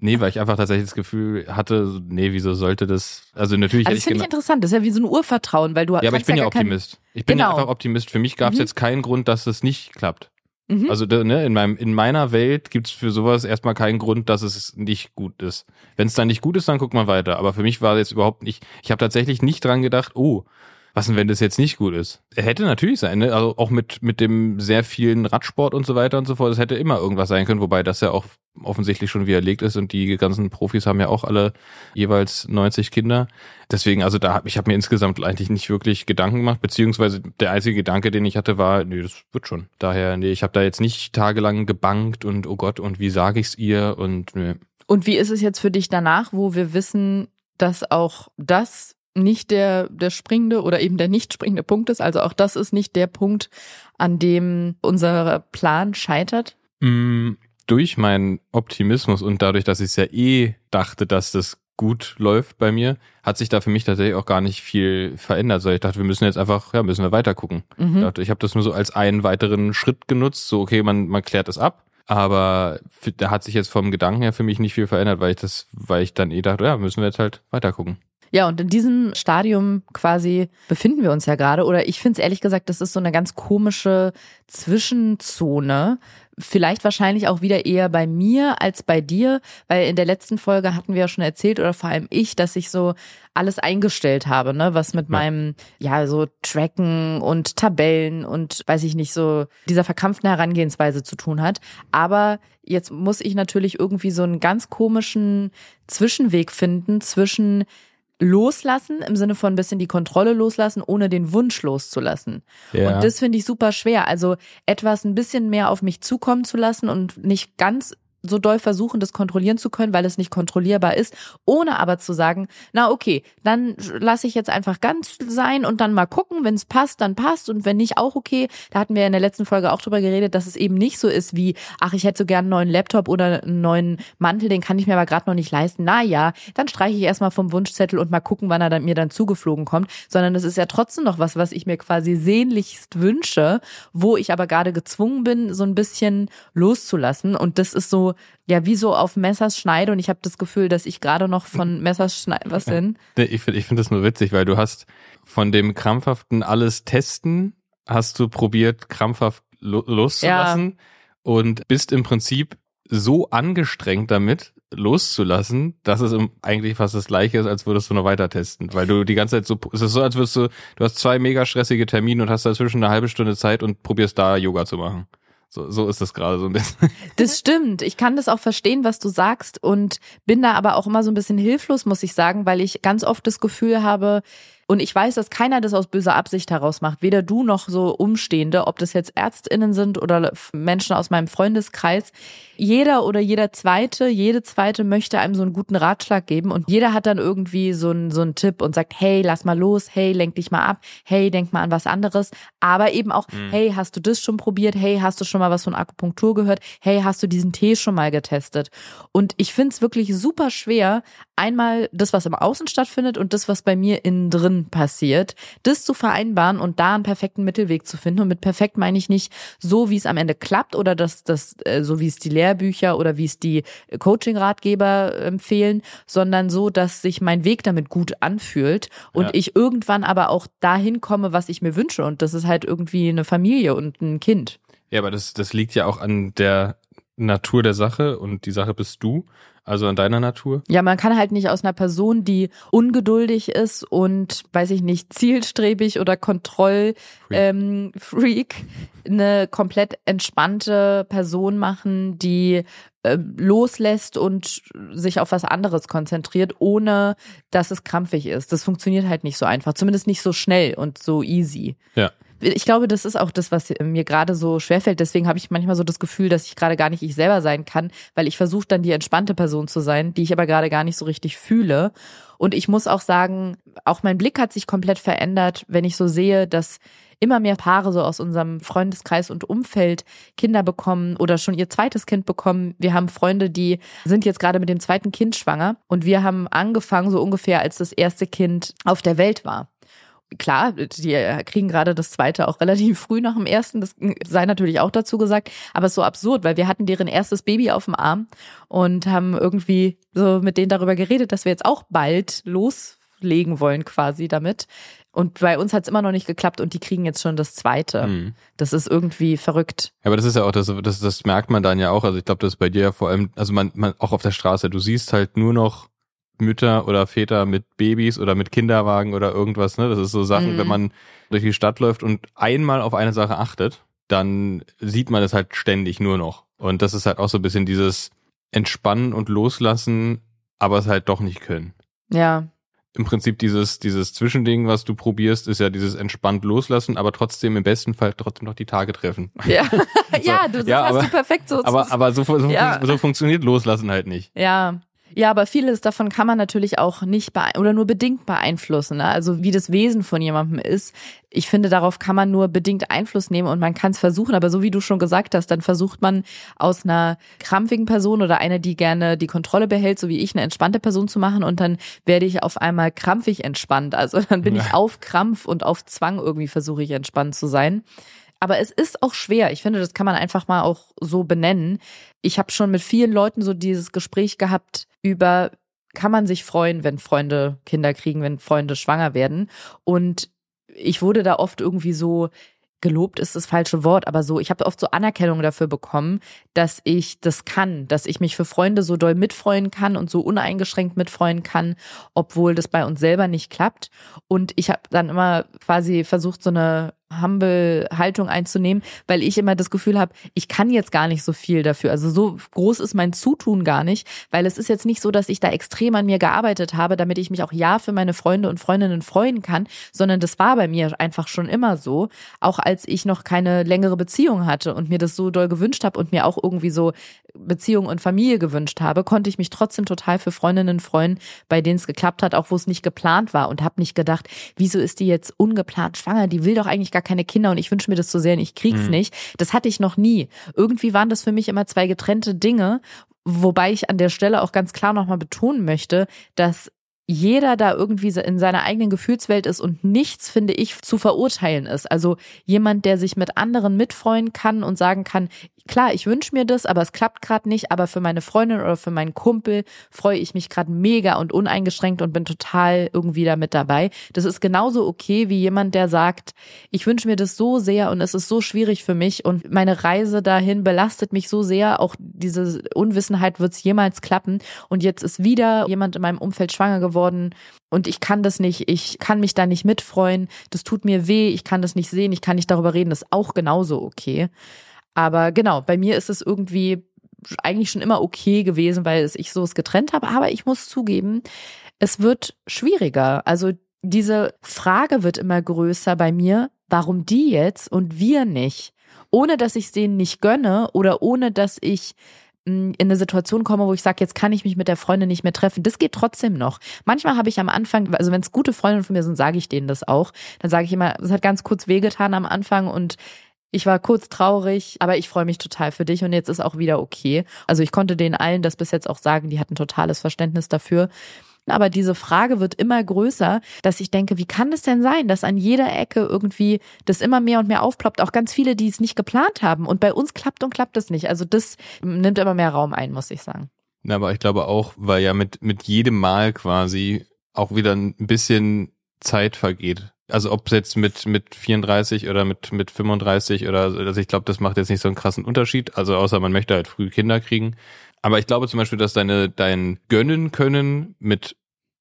Speaker 2: nee, weil ich einfach tatsächlich das Gefühl hatte, nee, wieso sollte das, also natürlich
Speaker 1: Also das finde ich interessant. Das ist ja wie so ein Urvertrauen, weil du
Speaker 2: Ja, aber ich bin ja Optimist. Ich bin ja
Speaker 1: Genau.
Speaker 2: einfach Optimist. Für mich gab es
Speaker 1: Mhm.
Speaker 2: jetzt keinen Grund, dass es nicht klappt.
Speaker 1: Mhm.
Speaker 2: Also ne, in, meinem, in meiner Welt gibt's für sowas erstmal keinen Grund, dass es nicht gut ist. Wenn es dann nicht gut ist, dann guckt man weiter. Aber für mich war jetzt überhaupt nicht, ich habe tatsächlich nicht dran gedacht, oh, was denn, wenn das jetzt nicht gut ist? Hätte natürlich sein, ne? Also auch mit, mit dem sehr vielen Radsport und so weiter und so fort. Es hätte immer irgendwas sein können, wobei das ja auch offensichtlich schon widerlegt ist und die ganzen Profis haben ja auch alle jeweils 90 Kinder. Deswegen, also da hab ich habe mir insgesamt eigentlich nicht wirklich Gedanken gemacht, beziehungsweise der einzige Gedanke, den ich hatte, war, nee, das wird schon. Daher, nee, ich habe da jetzt nicht tagelang gebankt und oh Gott, und wie sage ich's ihr und nee.
Speaker 1: Und wie ist es jetzt für dich danach, wo wir wissen, dass auch das nicht der, der springende oder eben der nicht springende Punkt ist? Also auch das ist nicht der Punkt, an dem unser Plan scheitert?
Speaker 2: Mm, durch meinen Optimismus und dadurch, dass ich ja eh dachte, dass das gut läuft bei mir, hat sich da für mich tatsächlich auch gar nicht viel verändert. Weil ich dachte, wir müssen jetzt einfach, ja, müssen wir weiter gucken.
Speaker 1: Mhm.
Speaker 2: Ich dachte, Ich habe das nur so als einen weiteren Schritt genutzt. So, okay, man, man klärt das ab. Aber da hat sich jetzt vom Gedanken her für mich nicht viel verändert, weil ich das, weil ich dann eh dachte, ja, müssen wir jetzt halt weiter gucken.
Speaker 1: Ja, und in diesem Stadium quasi befinden wir uns ja gerade. Oder ich finde es ehrlich gesagt, das ist so eine ganz komische Zwischenzone. Vielleicht wahrscheinlich auch wieder eher bei mir als bei dir, weil in der letzten Folge hatten wir ja schon erzählt, oder vor allem ich, dass ich so alles eingestellt habe, ne, was mit
Speaker 2: Ja.
Speaker 1: meinem, ja, so Tracken und Tabellen und weiß ich nicht, so dieser verkrampften Herangehensweise zu tun hat. Aber jetzt muss ich natürlich irgendwie so einen ganz komischen Zwischenweg finden zwischen loslassen, im Sinne von ein bisschen die Kontrolle loslassen, ohne den Wunsch loszulassen.
Speaker 2: Ja.
Speaker 1: Und das finde ich super schwer. Also etwas ein bisschen mehr auf mich zukommen zu lassen und nicht ganz so doll versuchen, das kontrollieren zu können, weil es nicht kontrollierbar ist, ohne aber zu sagen, na okay, dann lasse ich jetzt einfach ganz sein und dann mal gucken, wenn es passt, dann passt und wenn nicht, auch okay. Da hatten wir in der letzten Folge auch drüber geredet, dass es eben nicht so ist wie, ach, ich hätte so gern einen neuen Laptop oder einen neuen Mantel, den kann ich mir aber gerade noch nicht leisten. Na ja, dann streiche ich erstmal vom Wunschzettel und mal gucken, wann er dann, mir dann zugeflogen kommt, sondern es ist ja trotzdem noch was, was ich mir quasi sehnlichst wünsche, wo ich aber gerade gezwungen bin, so ein bisschen loszulassen und das ist so ja, wie so auf Messers Schneide und ich habe das Gefühl, dass ich gerade noch von Messers Schneide, was denn?
Speaker 2: Ich finde ich find das nur witzig, weil du hast von dem krampfhaften alles testen, hast du probiert, krampfhaft lo loszulassen und bist im Prinzip so angestrengt damit, loszulassen, dass es eigentlich fast das gleiche ist, als würdest du noch weiter testen. Weil du die ganze Zeit so, es ist so, als würdest du, du hast zwei mega stressige Termine und hast dazwischen eine halbe Stunde Zeit und probierst da Yoga zu machen. So, so ist das gerade so ein bisschen.
Speaker 1: Das stimmt. Ich kann das auch verstehen, was du sagst und bin da aber auch immer so ein bisschen hilflos, muss ich sagen, weil ich ganz oft das Gefühl habe, und ich weiß, dass keiner das aus böser Absicht heraus macht. Weder du noch so Umstehende, ob das jetzt ÄrztInnen sind oder Menschen aus meinem Freundeskreis. Jeder oder jeder Zweite, jede Zweite möchte einem so einen guten Ratschlag geben und jeder hat dann irgendwie so einen, so einen Tipp und sagt, hey, lass mal los, hey, lenk dich mal ab, hey, denk mal an was anderes. Aber eben auch, mhm. hey, hast du das schon probiert? Hey, hast du schon mal was von Akupunktur gehört? Hey, hast du diesen Tee schon mal getestet? Und ich finde es wirklich super schwer, einmal das, was im Außen stattfindet und das, was bei mir innen drin passiert, das zu vereinbaren und da einen perfekten Mittelweg zu finden. Und mit perfekt meine ich nicht so, wie es am Ende klappt oder das, das, äh, so wie es die Lehrbücher oder wie es die Coaching-Ratgeber empfehlen, sondern so, dass sich mein Weg damit gut anfühlt und ja. ich irgendwann aber auch dahin komme, was ich mir wünsche. Und das ist halt irgendwie eine Familie und ein Kind.
Speaker 2: Ja, aber das, das liegt ja auch an der Natur der Sache und die Sache bist du. Also an deiner Natur?
Speaker 1: Ja, man kann halt nicht aus einer Person, die ungeduldig ist und, weiß ich nicht, zielstrebig oder Kontrollfreak, ähm, Freak, eine komplett entspannte Person machen, die äh, loslässt und sich auf was anderes konzentriert, ohne dass es krampfig ist. Das funktioniert halt nicht so einfach, zumindest nicht so schnell und so easy.
Speaker 2: Ja
Speaker 1: ich glaube, das ist auch das, was mir gerade so schwerfällt. Deswegen habe ich manchmal so das Gefühl, dass ich gerade gar nicht ich selber sein kann, weil ich versuche dann die entspannte Person zu sein, die ich aber gerade gar nicht so richtig fühle. Und ich muss auch sagen, auch mein Blick hat sich komplett verändert, wenn ich so sehe, dass immer mehr Paare so aus unserem Freundeskreis und Umfeld Kinder bekommen oder schon ihr zweites Kind bekommen. Wir haben Freunde, die sind jetzt gerade mit dem zweiten Kind schwanger und wir haben angefangen so ungefähr, als das erste Kind auf der Welt war klar, die kriegen gerade das zweite auch relativ früh nach dem ersten, das sei natürlich auch dazu gesagt, aber es ist so absurd, weil wir hatten deren erstes Baby auf dem Arm und haben irgendwie so mit denen darüber geredet, dass wir jetzt auch bald loslegen wollen quasi damit. Und bei uns hat es immer noch nicht geklappt und die kriegen jetzt schon das zweite. Mhm. Das ist irgendwie verrückt.
Speaker 2: Ja, aber das ist ja auch, das, das, das merkt man dann ja auch. Also ich glaube, das ist bei dir ja vor allem, also man, man auch auf der Straße, du siehst halt nur noch Mütter oder Väter mit Babys oder mit Kinderwagen oder irgendwas. Ne? Das ist so Sachen, mhm. wenn man durch die Stadt läuft und einmal auf eine Sache achtet, dann sieht man es halt ständig nur noch. Und das ist halt auch so ein bisschen dieses Entspannen und Loslassen, aber es halt doch nicht können.
Speaker 1: Ja.
Speaker 2: Im Prinzip dieses, dieses Zwischending, was du probierst, ist ja dieses entspannt loslassen, aber trotzdem im besten Fall trotzdem noch die Tage treffen.
Speaker 1: Ja, so. ja, du, ja, hast aber, du perfekt so.
Speaker 2: Aber, aber so, so, ja. so funktioniert Loslassen halt nicht.
Speaker 1: Ja, ja, aber vieles davon kann man natürlich auch nicht oder nur bedingt beeinflussen. Ne? Also wie das Wesen von jemandem ist. Ich finde, darauf kann man nur bedingt Einfluss nehmen und man kann es versuchen. Aber so wie du schon gesagt hast, dann versucht man aus einer krampfigen Person oder einer, die gerne die Kontrolle behält, so wie ich, eine entspannte Person zu machen und dann werde ich auf einmal krampfig entspannt. Also dann bin ich auf Krampf und auf Zwang irgendwie versuche ich entspannt zu sein. Aber es ist auch schwer. Ich finde, das kann man einfach mal auch so benennen. Ich habe schon mit vielen Leuten so dieses Gespräch gehabt über, kann man sich freuen, wenn Freunde Kinder kriegen, wenn Freunde schwanger werden. Und ich wurde da oft irgendwie so gelobt ist das falsche Wort, aber so, ich habe oft so Anerkennung dafür bekommen, dass ich das kann, dass ich mich für Freunde so doll mitfreuen kann und so uneingeschränkt mitfreuen kann, obwohl das bei uns selber nicht klappt. Und ich habe dann immer quasi versucht, so eine humble Haltung einzunehmen, weil ich immer das Gefühl habe, ich kann jetzt gar nicht so viel dafür. Also so groß ist mein Zutun gar nicht, weil es ist jetzt nicht so, dass ich da extrem an mir gearbeitet habe, damit ich mich auch ja für meine Freunde und Freundinnen freuen kann, sondern das war bei mir einfach schon immer so, auch als ich noch keine längere Beziehung hatte und mir das so doll gewünscht habe und mir auch irgendwie so Beziehung und Familie gewünscht habe, konnte ich mich trotzdem total für Freundinnen freuen, bei denen es geklappt hat, auch wo es nicht geplant war und habe nicht gedacht, wieso ist die jetzt ungeplant schwanger? Die will doch eigentlich gar keine Kinder und ich wünsche mir das so sehr und ich krieg's mhm. nicht. Das hatte ich noch nie. Irgendwie waren das für mich immer zwei getrennte Dinge, wobei ich an der Stelle auch ganz klar nochmal betonen möchte, dass jeder da irgendwie in seiner eigenen Gefühlswelt ist und nichts, finde ich, zu verurteilen ist. Also jemand, der sich mit anderen mitfreuen kann und sagen kann, klar, ich wünsche mir das, aber es klappt gerade nicht. Aber für meine Freundin oder für meinen Kumpel freue ich mich gerade mega und uneingeschränkt und bin total irgendwie da mit dabei. Das ist genauso okay wie jemand, der sagt, ich wünsche mir das so sehr und es ist so schwierig für mich und meine Reise dahin belastet mich so sehr. Auch diese Unwissenheit wird es jemals klappen. Und jetzt ist wieder jemand in meinem Umfeld schwanger geworden und ich kann das nicht, ich kann mich da nicht mitfreuen, das tut mir weh, ich kann das nicht sehen, ich kann nicht darüber reden, das ist auch genauso okay. Aber genau, bei mir ist es irgendwie eigentlich schon immer okay gewesen, weil ich so es getrennt habe. Aber ich muss zugeben, es wird schwieriger. Also diese Frage wird immer größer bei mir, warum die jetzt und wir nicht? Ohne dass ich es denen nicht gönne oder ohne dass ich hm, in eine Situation komme, wo ich sage, jetzt kann ich mich mit der Freundin nicht mehr treffen. Das geht trotzdem noch. Manchmal habe ich am Anfang, also wenn es gute Freundinnen von mir sind, sage ich denen das auch. Dann sage ich immer, es hat ganz kurz wehgetan am Anfang und ich war kurz traurig, aber ich freue mich total für dich und jetzt ist auch wieder okay. Also ich konnte denen allen das bis jetzt auch sagen, die hatten totales Verständnis dafür. Aber diese Frage wird immer größer, dass ich denke, wie kann es denn sein, dass an jeder Ecke irgendwie das immer mehr und mehr aufploppt? Auch ganz viele, die es nicht geplant haben. Und bei uns klappt und klappt es nicht. Also das nimmt immer mehr Raum ein, muss ich sagen.
Speaker 2: Na, aber ich glaube auch, weil ja mit, mit jedem Mal quasi auch wieder ein bisschen Zeit vergeht. Also ob es jetzt mit, mit 34 oder mit, mit 35 oder also ich glaube, das macht jetzt nicht so einen krassen Unterschied. Also außer man möchte halt früh Kinder kriegen. Aber ich glaube zum Beispiel, dass deine, dein Gönnen können mit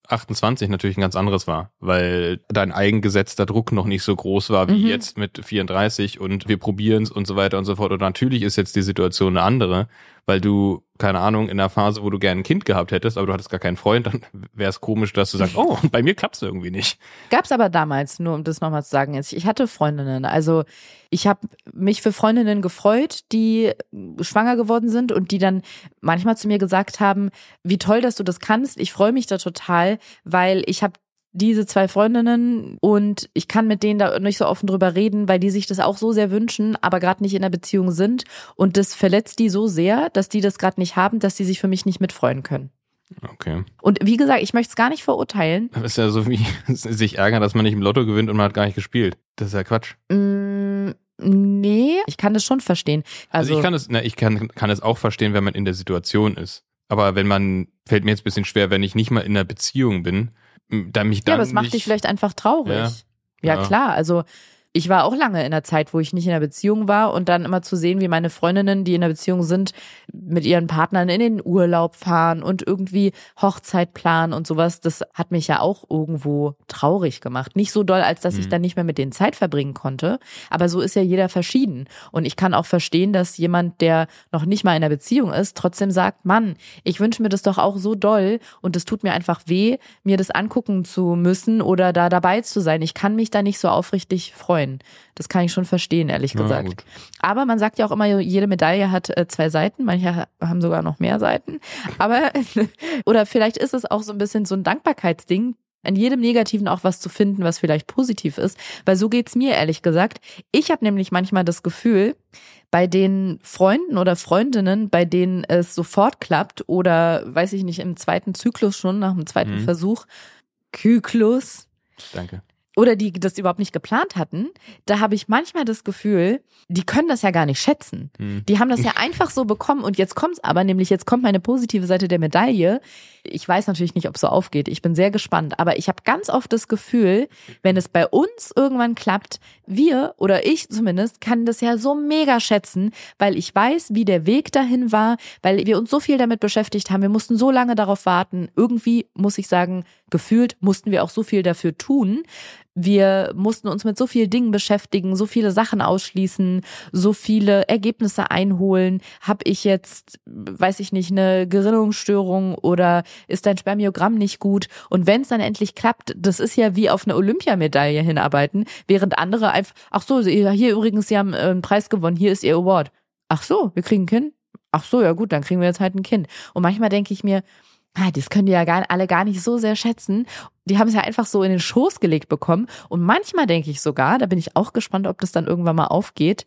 Speaker 2: 28 natürlich ein ganz anderes war, weil dein eigengesetzter Druck noch nicht so groß war wie mhm. jetzt mit 34 und wir probieren es und so weiter und so fort. Und natürlich ist jetzt die Situation eine andere, weil du, keine Ahnung, in der Phase, wo du gerne ein Kind gehabt hättest, aber du hattest gar keinen Freund, dann wäre es komisch, dass du sagst, oh, bei mir klappt's irgendwie nicht.
Speaker 1: Gab's aber damals, nur um das nochmal zu sagen, ich hatte Freundinnen, also ich habe mich für Freundinnen gefreut, die schwanger geworden sind und die dann manchmal zu mir gesagt haben, wie toll, dass du das kannst. Ich freue mich da total, weil ich habe diese zwei Freundinnen und ich kann mit denen da nicht so offen drüber reden, weil die sich das auch so sehr wünschen, aber gerade nicht in der Beziehung sind und das verletzt die so sehr, dass die das gerade nicht haben, dass die sich für mich nicht mitfreuen können.
Speaker 2: Okay.
Speaker 1: Und wie gesagt, ich möchte es gar nicht verurteilen.
Speaker 2: Das ist ja so wie sich ärgern, dass man nicht im Lotto gewinnt und man hat gar nicht gespielt. Das ist ja Quatsch.
Speaker 1: Mm, nee, ich kann das schon verstehen.
Speaker 2: Also, also ich kann es, ne, ich kann, kann es auch verstehen, wenn man in der Situation ist. Aber wenn man, fällt mir jetzt ein bisschen schwer, wenn ich nicht mal in einer Beziehung bin, da mich dann.
Speaker 1: Ja, aber es macht dich vielleicht einfach traurig. Ja, ja, ja, klar. Also ich war auch lange in der Zeit, wo ich nicht in einer Beziehung war und dann immer zu sehen, wie meine Freundinnen, die in einer Beziehung sind, mit ihren Partnern in den Urlaub fahren und irgendwie Hochzeit planen und sowas, das hat mich ja auch irgendwo traurig gemacht. Nicht so doll, als dass mhm. ich dann nicht mehr mit denen Zeit verbringen konnte, aber so ist ja jeder verschieden und ich kann auch verstehen, dass jemand, der noch nicht mal in einer Beziehung ist, trotzdem sagt, Mann, ich wünsche mir das doch auch so doll und es tut mir einfach weh, mir das angucken zu müssen oder da dabei zu sein. Ich kann mich da nicht so aufrichtig freuen freuen. Das kann ich schon verstehen, ehrlich gesagt. Ja, Aber man sagt ja auch immer, jede Medaille hat äh, zwei Seiten, manche haben sogar noch mehr Seiten. Aber, oder vielleicht ist es auch so ein bisschen so ein Dankbarkeitsding, an jedem Negativen auch was zu finden, was vielleicht positiv ist. Weil so geht's mir ehrlich gesagt. Ich habe nämlich manchmal das Gefühl, bei den Freunden oder Freundinnen, bei denen es sofort klappt oder weiß ich nicht, im zweiten Zyklus schon, nach dem zweiten mhm. Versuch, Kyklus.
Speaker 2: Danke
Speaker 1: oder die das überhaupt nicht geplant hatten, da habe ich manchmal das Gefühl, die können das ja gar nicht schätzen. Hm. Die haben das ja einfach so bekommen und jetzt kommt's aber, nämlich jetzt kommt meine positive Seite der Medaille. Ich weiß natürlich nicht, ob so aufgeht. Ich bin sehr gespannt, aber ich habe ganz oft das Gefühl, wenn es bei uns irgendwann klappt, wir oder ich zumindest kann das ja so mega schätzen, weil ich weiß, wie der Weg dahin war, weil wir uns so viel damit beschäftigt haben. Wir mussten so lange darauf warten. Irgendwie muss ich sagen, gefühlt mussten wir auch so viel dafür tun. Wir mussten uns mit so vielen Dingen beschäftigen, so viele Sachen ausschließen, so viele Ergebnisse einholen. Hab ich jetzt, weiß ich nicht, eine Gerinnungsstörung oder ist dein Spermiogramm nicht gut? Und wenn es dann endlich klappt, das ist ja wie auf eine Olympiamedaille hinarbeiten, während andere einfach, ach so, hier übrigens, Sie haben äh, einen Preis gewonnen, hier ist Ihr Award. Ach so, wir kriegen ein Kind? Ach so, ja gut, dann kriegen wir jetzt halt ein Kind. Und manchmal denke ich mir, das können die ja gar, alle gar nicht so sehr schätzen. Die haben es ja einfach so in den Schoß gelegt bekommen. Und manchmal denke ich sogar, da bin ich auch gespannt, ob das dann irgendwann mal aufgeht,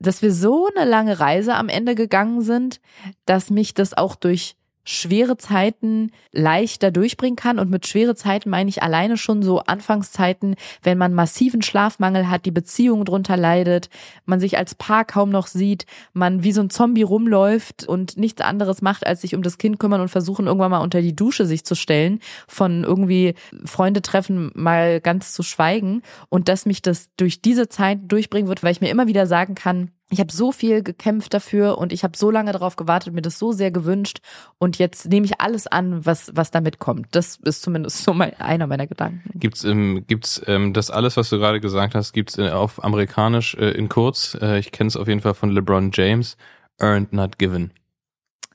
Speaker 1: dass wir so eine lange Reise am Ende gegangen sind, dass mich das auch durch schwere Zeiten leichter durchbringen kann. Und mit schwere Zeiten meine ich alleine schon so Anfangszeiten, wenn man massiven Schlafmangel hat, die Beziehung drunter leidet, man sich als Paar kaum noch sieht, man wie so ein Zombie rumläuft und nichts anderes macht, als sich um das Kind kümmern und versuchen, irgendwann mal unter die Dusche sich zu stellen, von irgendwie Freunde treffen mal ganz zu schweigen. Und dass mich das durch diese Zeit durchbringen wird, weil ich mir immer wieder sagen kann, ich habe so viel gekämpft dafür und ich habe so lange darauf gewartet, mir das so sehr gewünscht und jetzt nehme ich alles an, was was damit kommt. Das ist zumindest so mein, einer meiner Gedanken.
Speaker 2: Gibt's ähm, gibt's ähm, das alles, was du gerade gesagt hast, gibt's äh, auf amerikanisch äh, in kurz. Äh, ich kenne es auf jeden Fall von LeBron James. Earned, not given.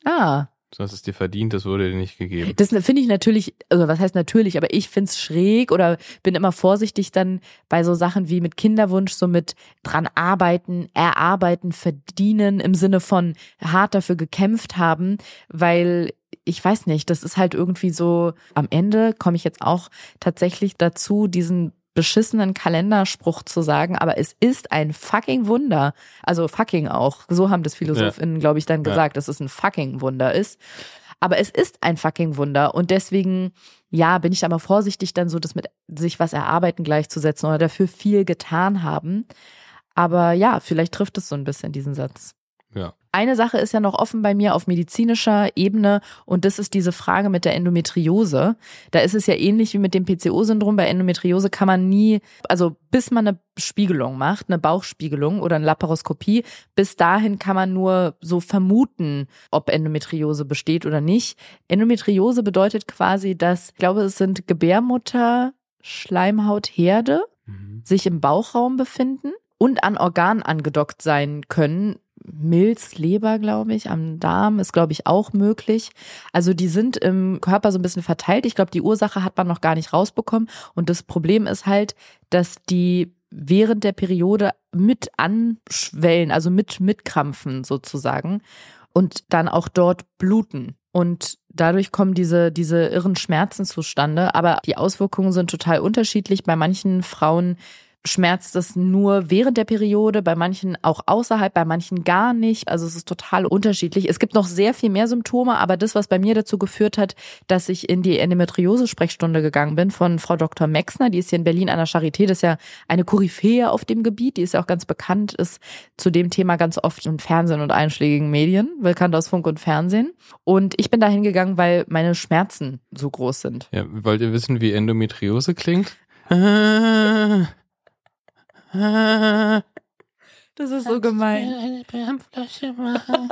Speaker 1: Ah,
Speaker 2: Du hast es dir verdient, das wurde dir nicht gegeben.
Speaker 1: Das finde ich natürlich, also was heißt natürlich, aber ich find's schräg oder bin immer vorsichtig dann bei so Sachen wie mit Kinderwunsch, so mit dran arbeiten, erarbeiten, verdienen im Sinne von hart dafür gekämpft haben, weil ich weiß nicht, das ist halt irgendwie so, am Ende komme ich jetzt auch tatsächlich dazu, diesen beschissenen Kalenderspruch zu sagen, aber es ist ein fucking Wunder. Also fucking auch. So haben das PhilosophInnen, glaube ich, dann
Speaker 2: Ja.
Speaker 1: gesagt, dass es ein fucking Wunder ist. Aber es ist ein fucking Wunder und deswegen, ja, bin ich da mal vorsichtig, dann so das mit sich was erarbeiten gleichzusetzen oder dafür viel getan haben. Aber ja, vielleicht trifft es so ein bisschen diesen Satz. Eine Sache ist ja noch offen bei mir auf medizinischer Ebene und das ist diese Frage mit der Endometriose. Da ist es ja ähnlich wie mit dem PCO-Syndrom. Bei Endometriose kann man nie, also bis man eine Spiegelung macht, eine Bauchspiegelung oder eine Laparoskopie, bis dahin kann man nur so vermuten, ob Endometriose besteht oder nicht. Endometriose bedeutet quasi, dass, ich glaube, es sind Gebärmutter, Schleimhautherde,
Speaker 2: Mhm.
Speaker 1: sich im Bauchraum befinden und an Organen angedockt sein können. Milz, Leber, glaube ich, am Darm ist, glaube ich, auch möglich. Also die sind im Körper so ein bisschen verteilt. Ich glaube, die Ursache hat man noch gar nicht rausbekommen. Und das Problem ist halt, dass die während der Periode mit anschwellen, also mit mitkrampfen sozusagen und dann auch dort bluten. Und dadurch kommen diese, diese irren Schmerzen zustande. Aber die Auswirkungen sind total unterschiedlich. Bei manchen Frauen schmerzt es nur während der Periode, bei manchen auch außerhalb, bei manchen gar nicht. Also es ist total unterschiedlich. Es gibt noch sehr viel mehr Symptome, aber das, was bei mir dazu geführt hat, dass ich in die Endometriose-Sprechstunde gegangen bin von Frau Dr. Mexner, die ist hier in Berlin an der Charité, das ist ja eine Koryphäe auf dem Gebiet, die ist ja auch ganz bekannt, ist zu dem Thema ganz oft im Fernsehen und einschlägigen Medien, bekannt aus Funk und Fernsehen. Und ich bin da hingegangen, weil meine Schmerzen so groß sind.
Speaker 2: Ja, wollt ihr wissen, wie Endometriose klingt?
Speaker 1: Das ist so gemein.
Speaker 2: eine Wärmflasche machen?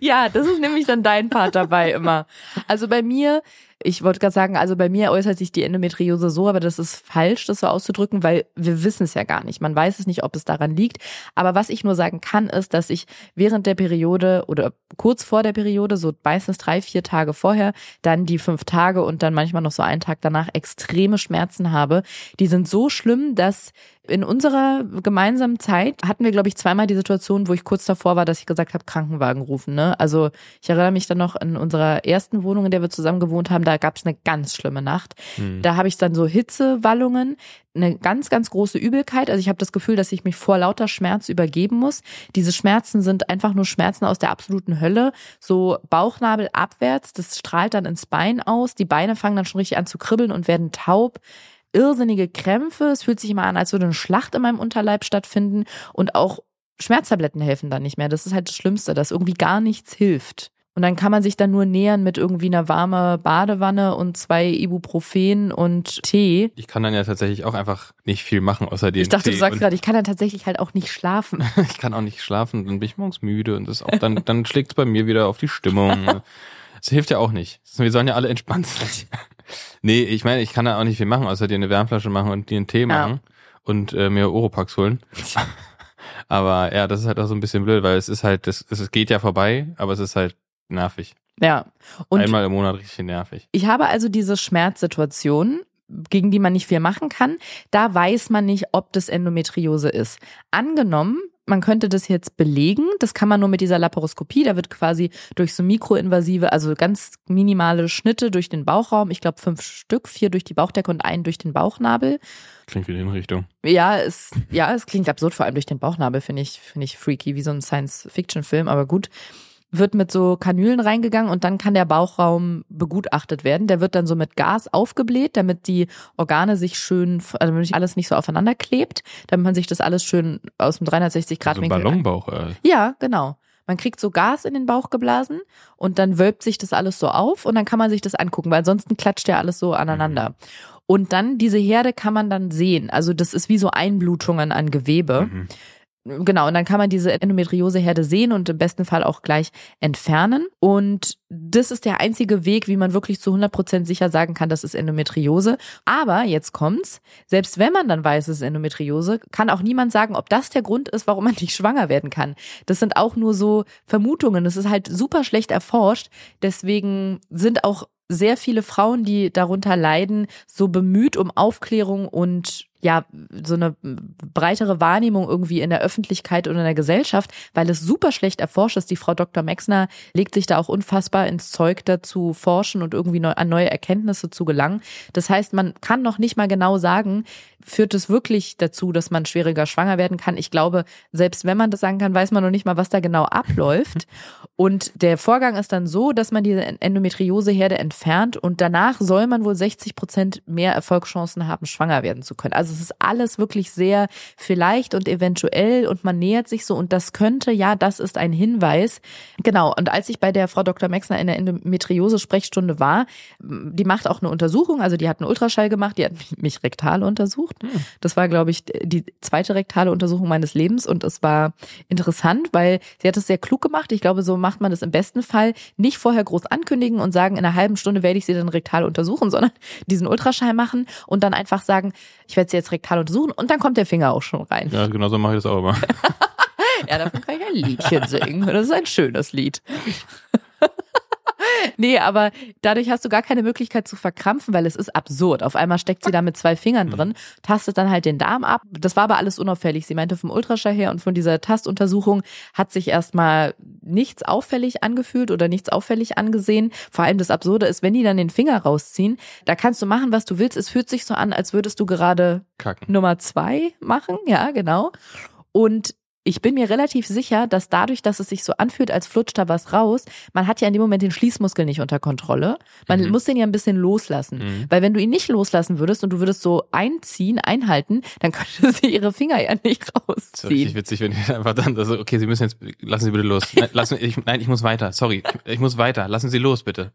Speaker 1: Ja, das ist nämlich dann dein Part dabei immer. Also bei mir, ich wollte gerade sagen, also bei mir äußert sich die Endometriose so, aber das ist falsch, das so auszudrücken, weil wir wissen es ja gar nicht. Man weiß es nicht, ob es daran liegt. Aber was ich nur sagen kann, ist, dass ich während der Periode oder kurz vor der Periode, so meistens drei, vier Tage vorher, dann die fünf Tage und dann manchmal noch so einen Tag danach extreme Schmerzen habe. Die sind so schlimm, dass in unserer gemeinsamen Zeit hatten wir, glaube ich, zweimal die Situation, wo ich kurz davor war, dass ich gesagt habe, Krankenwagen rufen. Ne? Also ich erinnere mich dann noch in unserer ersten Wohnung, in der wir zusammen gewohnt haben, da gab es eine ganz schlimme Nacht.
Speaker 2: Hm.
Speaker 1: Da habe ich dann so Hitzewallungen, eine ganz, ganz große Übelkeit. Also ich habe das Gefühl, dass ich mich vor lauter Schmerz übergeben muss. Diese Schmerzen sind einfach nur Schmerzen aus der absoluten Hölle. So Bauchnabel abwärts, das strahlt dann ins Bein aus. Die Beine fangen dann schon richtig an zu kribbeln und werden taub. Irrsinnige Krämpfe. Es fühlt sich immer an, als würde eine Schlacht in meinem Unterleib stattfinden. Und auch Schmerztabletten helfen dann nicht mehr. Das ist halt das Schlimmste, dass irgendwie gar nichts hilft. Und dann kann man sich dann nur nähern mit irgendwie einer warme Badewanne und zwei Ibuprofen und Tee.
Speaker 2: Ich kann dann ja tatsächlich auch einfach nicht viel machen, außer den
Speaker 1: Ich dachte, du
Speaker 2: Tee.
Speaker 1: sagst
Speaker 2: Und
Speaker 1: gerade, ich kann dann tatsächlich halt auch nicht schlafen.
Speaker 2: ich kann auch nicht schlafen, dann bin ich morgens müde und das auch dann, dann schlägt es bei mir wieder auf die Stimmung. Das hilft ja auch nicht. Wir sollen ja alle entspannt sein. Nee, ich meine, ich kann da auch nicht viel machen, außer dir eine Wärmflasche machen und dir einen Tee machen und äh, mir Oropax holen. aber ja, das ist halt auch so ein bisschen blöd, weil es ist halt, das, es geht ja vorbei, aber es ist halt nervig.
Speaker 1: Ja. Und
Speaker 2: Einmal im Monat richtig nervig.
Speaker 1: ich habe also diese Schmerzsituation, gegen die man nicht viel machen kann. Da weiß man nicht, ob das Endometriose ist. Angenommen, man könnte das jetzt belegen. Das kann man nur mit dieser Laparoskopie. Da wird quasi durch so mikroinvasive, also ganz minimale Schnitte durch den Bauchraum, ich glaube fünf Stück, vier durch die Bauchdecke und einen durch den Bauchnabel.
Speaker 2: Klingt wie in Richtung.
Speaker 1: Ja, es, ja, es klingt absurd, vor allem durch den Bauchnabel, finde ich, finde ich freaky, wie so ein Science-Fiction-Film, aber gut wird mit so Kanülen reingegangen und dann kann der Bauchraum begutachtet werden. Der wird dann so mit Gas aufgebläht, damit die Organe sich schön, also damit alles nicht so aufeinander klebt, damit man sich das alles schön aus dem 360 Grad
Speaker 2: Winkel. So Ballonbauch. Äh.
Speaker 1: Ja, genau. Man kriegt so Gas in den Bauch geblasen und dann wölbt sich das alles so auf und dann kann man sich das angucken, weil ansonsten klatscht ja alles so aneinander. Mhm. Und dann diese Herde kann man dann sehen. Also das ist wie so Einblutungen an Gewebe. Mhm. Genau, und dann kann man diese Endometrioseherde sehen und im besten Fall auch gleich entfernen. Und das ist der einzige Weg, wie man wirklich zu 100 Prozent sicher sagen kann, das ist Endometriose. Aber jetzt kommt's, selbst wenn man dann weiß, es ist Endometriose, kann auch niemand sagen, ob das der Grund ist, warum man nicht schwanger werden kann. Das sind auch nur so Vermutungen. Das ist halt super schlecht erforscht. Deswegen sind auch sehr viele Frauen, die darunter leiden, so bemüht um Aufklärung und ja, so eine breitere Wahrnehmung irgendwie in der Öffentlichkeit und in der Gesellschaft, weil es super schlecht erforscht ist. Die Frau Dr. Mexner legt sich da auch unfassbar ins Zeug dazu forschen und irgendwie neu, an neue Erkenntnisse zu gelangen. Das heißt, man kann noch nicht mal genau sagen, führt es wirklich dazu, dass man schwieriger schwanger werden kann. Ich glaube, selbst wenn man das sagen kann, weiß man noch nicht mal, was da genau abläuft. Und der Vorgang ist dann so, dass man diese Endometrioseherde entfernt und danach soll man wohl 60 Prozent mehr Erfolgschancen haben, schwanger werden zu können. Also es ist alles wirklich sehr vielleicht und eventuell und man nähert sich so und das könnte, ja, das ist ein Hinweis. Genau. Und als ich bei der Frau Dr. Mexner in der Endometriose-Sprechstunde war, die macht auch eine Untersuchung, also die hat einen Ultraschall gemacht, die hat mich rektal untersucht. Hm. Das war, glaube ich, die zweite rektale Untersuchung meines Lebens und es war interessant, weil sie hat es sehr klug gemacht. Ich glaube, so macht man das im besten Fall. Nicht vorher groß ankündigen und sagen, in einer halben Stunde werde ich sie dann rektal untersuchen, sondern diesen Ultraschall machen und dann einfach sagen, ich werde sie jetzt rektal untersuchen und dann kommt der Finger auch schon rein.
Speaker 2: Ja, genau so mache ich das auch immer.
Speaker 1: ja, davon kann ich ein Liedchen singen. Das ist ein schönes Lied. nee, aber dadurch hast du gar keine Möglichkeit zu verkrampfen, weil es ist absurd. Auf einmal steckt sie da mit zwei Fingern drin, tastet dann halt den Darm ab. Das war aber alles unauffällig. Sie meinte vom Ultraschall her und von dieser Tastuntersuchung hat sich erstmal nichts auffällig angefühlt oder nichts auffällig angesehen. Vor allem das Absurde ist, wenn die dann den Finger rausziehen, da kannst du machen, was du willst. Es fühlt sich so an, als würdest du gerade
Speaker 2: Kacken.
Speaker 1: Nummer zwei machen. Ja, genau. Und ich bin mir relativ sicher, dass dadurch, dass es sich so anfühlt, als flutscht da was raus, man hat ja in dem Moment den Schließmuskel nicht unter Kontrolle. Man mhm. muss den ja ein bisschen loslassen. Mhm. Weil wenn du ihn nicht loslassen würdest und du würdest so einziehen, einhalten, dann könnte sie ihre Finger ja nicht rausziehen. Das ist
Speaker 2: richtig witzig, wenn die einfach dann so, okay, Sie müssen jetzt, lassen Sie bitte los. Nein, lassen, ich, nein, ich muss weiter. Sorry, ich muss weiter. Lassen Sie los, bitte.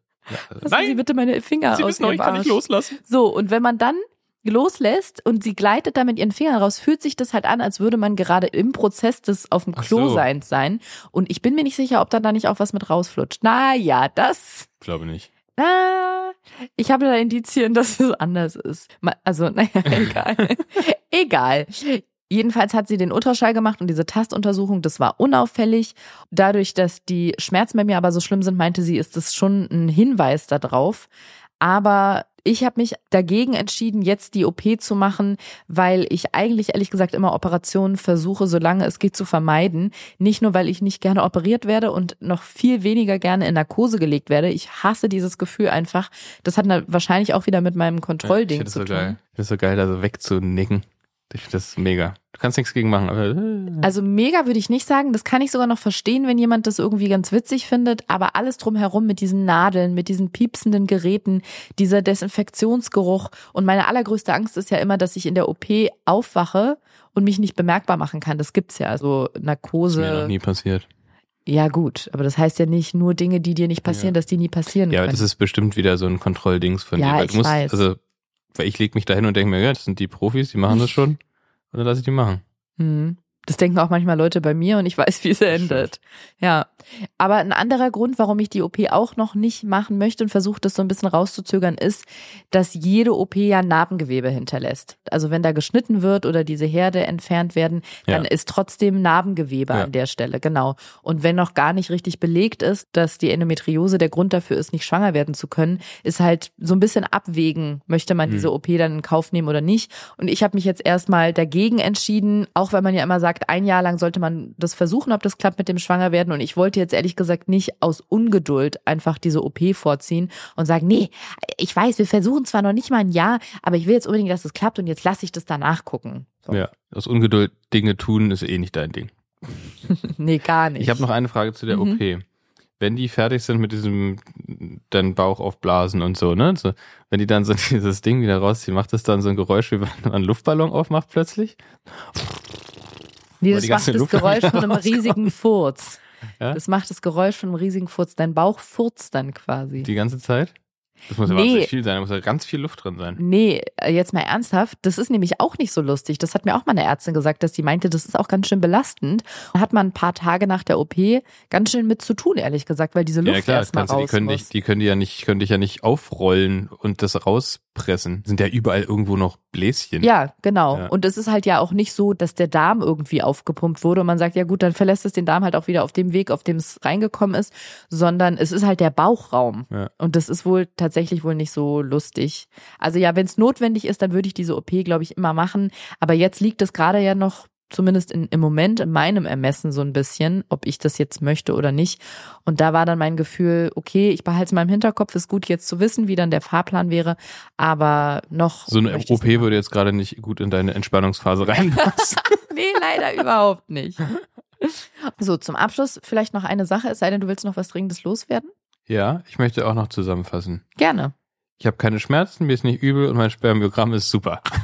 Speaker 1: Lassen nein, Sie bitte meine Finger
Speaker 2: Sie
Speaker 1: aus
Speaker 2: wissen noch, ich kann nicht loslassen.
Speaker 1: So, und wenn man dann loslässt und sie gleitet da mit ihren Fingern raus, fühlt sich das halt an, als würde man gerade im Prozess des auf dem Klo so. sein sein. Und ich bin mir nicht sicher, ob da da nicht auch was mit rausflutscht. Na ja, das.
Speaker 2: Glaube nicht.
Speaker 1: Na, ich habe da Indizien, dass es anders ist. Also, naja, egal. egal. Jedenfalls hat sie den Ultraschall gemacht und diese Tastuntersuchung, das war unauffällig. Dadurch, dass die Schmerzen bei mir aber so schlimm sind, meinte sie, ist das schon ein Hinweis darauf. Aber ich habe mich dagegen entschieden, jetzt die OP zu machen, weil ich eigentlich ehrlich gesagt immer Operationen versuche, solange es geht, zu vermeiden. Nicht nur, weil ich nicht gerne operiert werde und noch viel weniger gerne in Narkose gelegt werde. Ich hasse dieses Gefühl einfach. Das hat wahrscheinlich auch wieder mit meinem Kontrollding zu
Speaker 2: so
Speaker 1: tun.
Speaker 2: Geil. Ich finde so geil, also wegzunicken. Ich finde das mega. Du kannst nichts gegen machen.
Speaker 1: Äh. also mega würde ich nicht sagen. Das kann ich sogar noch verstehen, wenn jemand das irgendwie ganz witzig findet. Aber alles drumherum mit diesen Nadeln, mit diesen piepsenden Geräten, dieser Desinfektionsgeruch. Und meine allergrößte Angst ist ja immer, dass ich in der OP aufwache und mich nicht bemerkbar machen kann. Das gibt's ja. Also Narkose. Das
Speaker 2: ist mir noch nie passiert.
Speaker 1: Ja, gut, aber das heißt ja nicht nur Dinge, die dir nicht passieren, ja. dass die nie passieren
Speaker 2: ja,
Speaker 1: können.
Speaker 2: Ja, das ist bestimmt wieder so ein Kontrolldings von
Speaker 1: ja,
Speaker 2: dir.
Speaker 1: Weil ich musst, weiß.
Speaker 2: Also weil ich lege mich da hin und denke mir, ja, das sind die Profis, die machen das schon. Und dann lasse ich die machen.
Speaker 1: Hm. Das denken auch manchmal Leute bei mir und ich weiß, wie es endet. Ja. Aber ein anderer Grund, warum ich die OP auch noch nicht machen möchte und versuche das so ein bisschen rauszuzögern, ist, dass jede OP ja Narbengewebe hinterlässt. Also wenn da geschnitten wird oder diese Herde entfernt werden, dann
Speaker 2: Ja.
Speaker 1: ist trotzdem Narbengewebe
Speaker 2: Ja.
Speaker 1: an der Stelle, genau. Und wenn noch gar nicht richtig belegt ist, dass die Endometriose der Grund dafür ist, nicht schwanger werden zu können, ist halt so ein bisschen abwägen, möchte man
Speaker 2: Mhm.
Speaker 1: diese OP dann in Kauf nehmen oder nicht. Und ich habe mich jetzt erstmal dagegen entschieden, auch weil man ja immer sagt, ein Jahr lang sollte man das versuchen, ob das klappt mit dem Schwangerwerden. Und ich wollte jetzt ehrlich gesagt nicht aus Ungeduld einfach diese OP vorziehen und sagen, nee, ich weiß, wir versuchen zwar noch nicht mal ein Jahr, aber ich will jetzt unbedingt, dass es klappt und jetzt lasse ich das danach gucken. So.
Speaker 2: Ja, aus Ungeduld Dinge tun ist eh nicht dein Ding.
Speaker 1: Nee, gar nicht.
Speaker 2: Ich habe noch eine Frage zu der
Speaker 1: Mhm.
Speaker 2: OP. Wenn die fertig sind mit diesem deinen Bauch aufblasen und so, ne? So, wenn die dann so dieses Ding wieder rausziehen, macht das dann so ein Geräusch, wie wenn man einen Luftballon aufmacht plötzlich?
Speaker 1: Nee,
Speaker 2: Weil
Speaker 1: das
Speaker 2: die
Speaker 1: macht das Geräusch von einem riesigen Furz.
Speaker 2: Ja?
Speaker 1: Das macht das Geräusch von einem riesigen Furz. Dein Bauch furzt dann quasi.
Speaker 2: Die ganze Zeit? Das muss ja
Speaker 1: Nee.
Speaker 2: wahnsinnig viel sein, da muss ja ganz viel Luft drin sein.
Speaker 1: Nee, äh, jetzt mal ernsthaft, das ist nämlich auch nicht so lustig. Das hat mir auch mal eine Ärztin gesagt, dass die meinte, das ist auch ganz schön belastend. Da hat man ein paar Tage nach der OP ganz schön mit zu tun, ehrlich gesagt, weil diese Luft
Speaker 2: Ja klar,
Speaker 1: erstmal
Speaker 2: du, die
Speaker 1: raus
Speaker 2: können
Speaker 1: muss.
Speaker 2: dich, die können die ja nicht, können dich ja nicht aufrollen und das rauspressen. Sind ja überall irgendwo noch Bläschen.
Speaker 1: Ja, genau.
Speaker 2: Ja.
Speaker 1: Und es ist halt ja auch nicht so, dass der Darm irgendwie aufgepumpt wurde und man sagt, ja gut, dann verlässt es den Darm halt auch wieder auf dem Weg, auf dem es reingekommen ist, sondern es ist halt der Bauchraum.
Speaker 2: Ja.
Speaker 1: Und das ist wohl tatsächlich wohl nicht so lustig. Also ja, wenn es notwendig ist, dann würde ich diese OP, glaube ich, immer machen. Aber jetzt liegt es gerade ja noch zumindest in, im Moment in meinem Ermessen so ein bisschen, ob ich das jetzt möchte oder nicht. Und da war dann mein Gefühl, okay, ich behalte es mal im Hinterkopf, ist gut jetzt zu wissen, wie dann der Fahrplan wäre, aber noch.
Speaker 2: So eine OP würde jetzt gerade nicht gut in deine Entspannungsphase reinpassen.
Speaker 1: Nee, leider überhaupt nicht. So, zum Abschluss vielleicht noch eine Sache, es sei denn, du willst noch was Dringendes loswerden?
Speaker 2: ja, ich möchte auch noch zusammenfassen.
Speaker 1: Gerne.
Speaker 2: Ich habe keine Schmerzen, mir ist nicht übel und mein Spermiogramm ist super.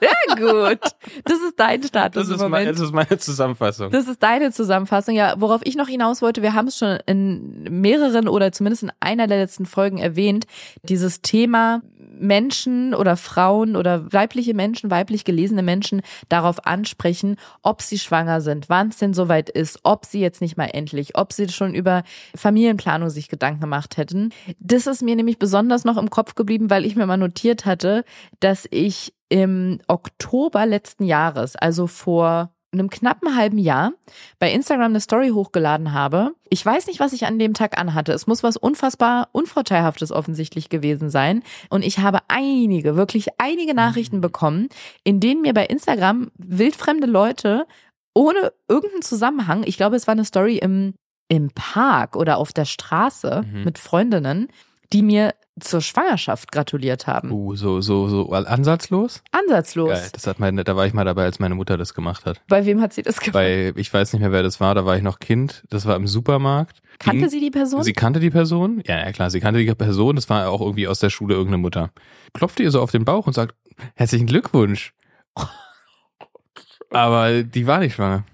Speaker 1: Sehr gut. Das ist dein Status
Speaker 2: Das
Speaker 1: im
Speaker 2: ist, mein,
Speaker 1: Moment.
Speaker 2: das ist meine Zusammenfassung.
Speaker 1: Das ist deine Zusammenfassung. Ja, worauf ich noch hinaus wollte, wir haben es schon in mehreren oder zumindest in einer der letzten Folgen erwähnt, dieses Thema Menschen oder Frauen oder weibliche Menschen, weiblich gelesene Menschen darauf ansprechen, ob sie schwanger sind, wann es denn soweit ist, ob sie jetzt nicht mal endlich, ob sie schon über Familienplanung sich Gedanken gemacht hätten. Das ist mir nämlich besonders noch im Kopf geblieben, weil ich mir mal notiert hatte, dass ich im Oktober letzten Jahres, also vor einem knappen halben Jahr bei Instagram eine Story hochgeladen habe. Ich weiß nicht, was ich an dem Tag anhatte. Es muss was unfassbar Unvorteilhaftes offensichtlich gewesen sein. Und ich habe einige, wirklich einige Nachrichten bekommen, in denen mir bei Instagram wildfremde Leute ohne irgendeinen Zusammenhang, ich glaube, es war eine Story im, im Park oder auf der Straße
Speaker 2: Mhm.
Speaker 1: mit Freundinnen, die mir zur Schwangerschaft gratuliert haben.
Speaker 2: Uh, so, so, so ansatzlos?
Speaker 1: Ansatzlos.
Speaker 2: Geil. Das hat meine, da war ich mal dabei, als meine Mutter das gemacht hat.
Speaker 1: Bei wem hat sie das gemacht?
Speaker 2: Bei, ich weiß nicht mehr, wer das war, da war ich noch Kind. Das war im Supermarkt.
Speaker 1: Kannte sie die Person?
Speaker 2: Sie kannte die Person? Ja, ja, klar, sie kannte die Person. Das war auch irgendwie aus der Schule irgendeine Mutter. Klopfte ihr so auf den Bauch und sagt, herzlichen Glückwunsch. Aber die war nicht schwanger.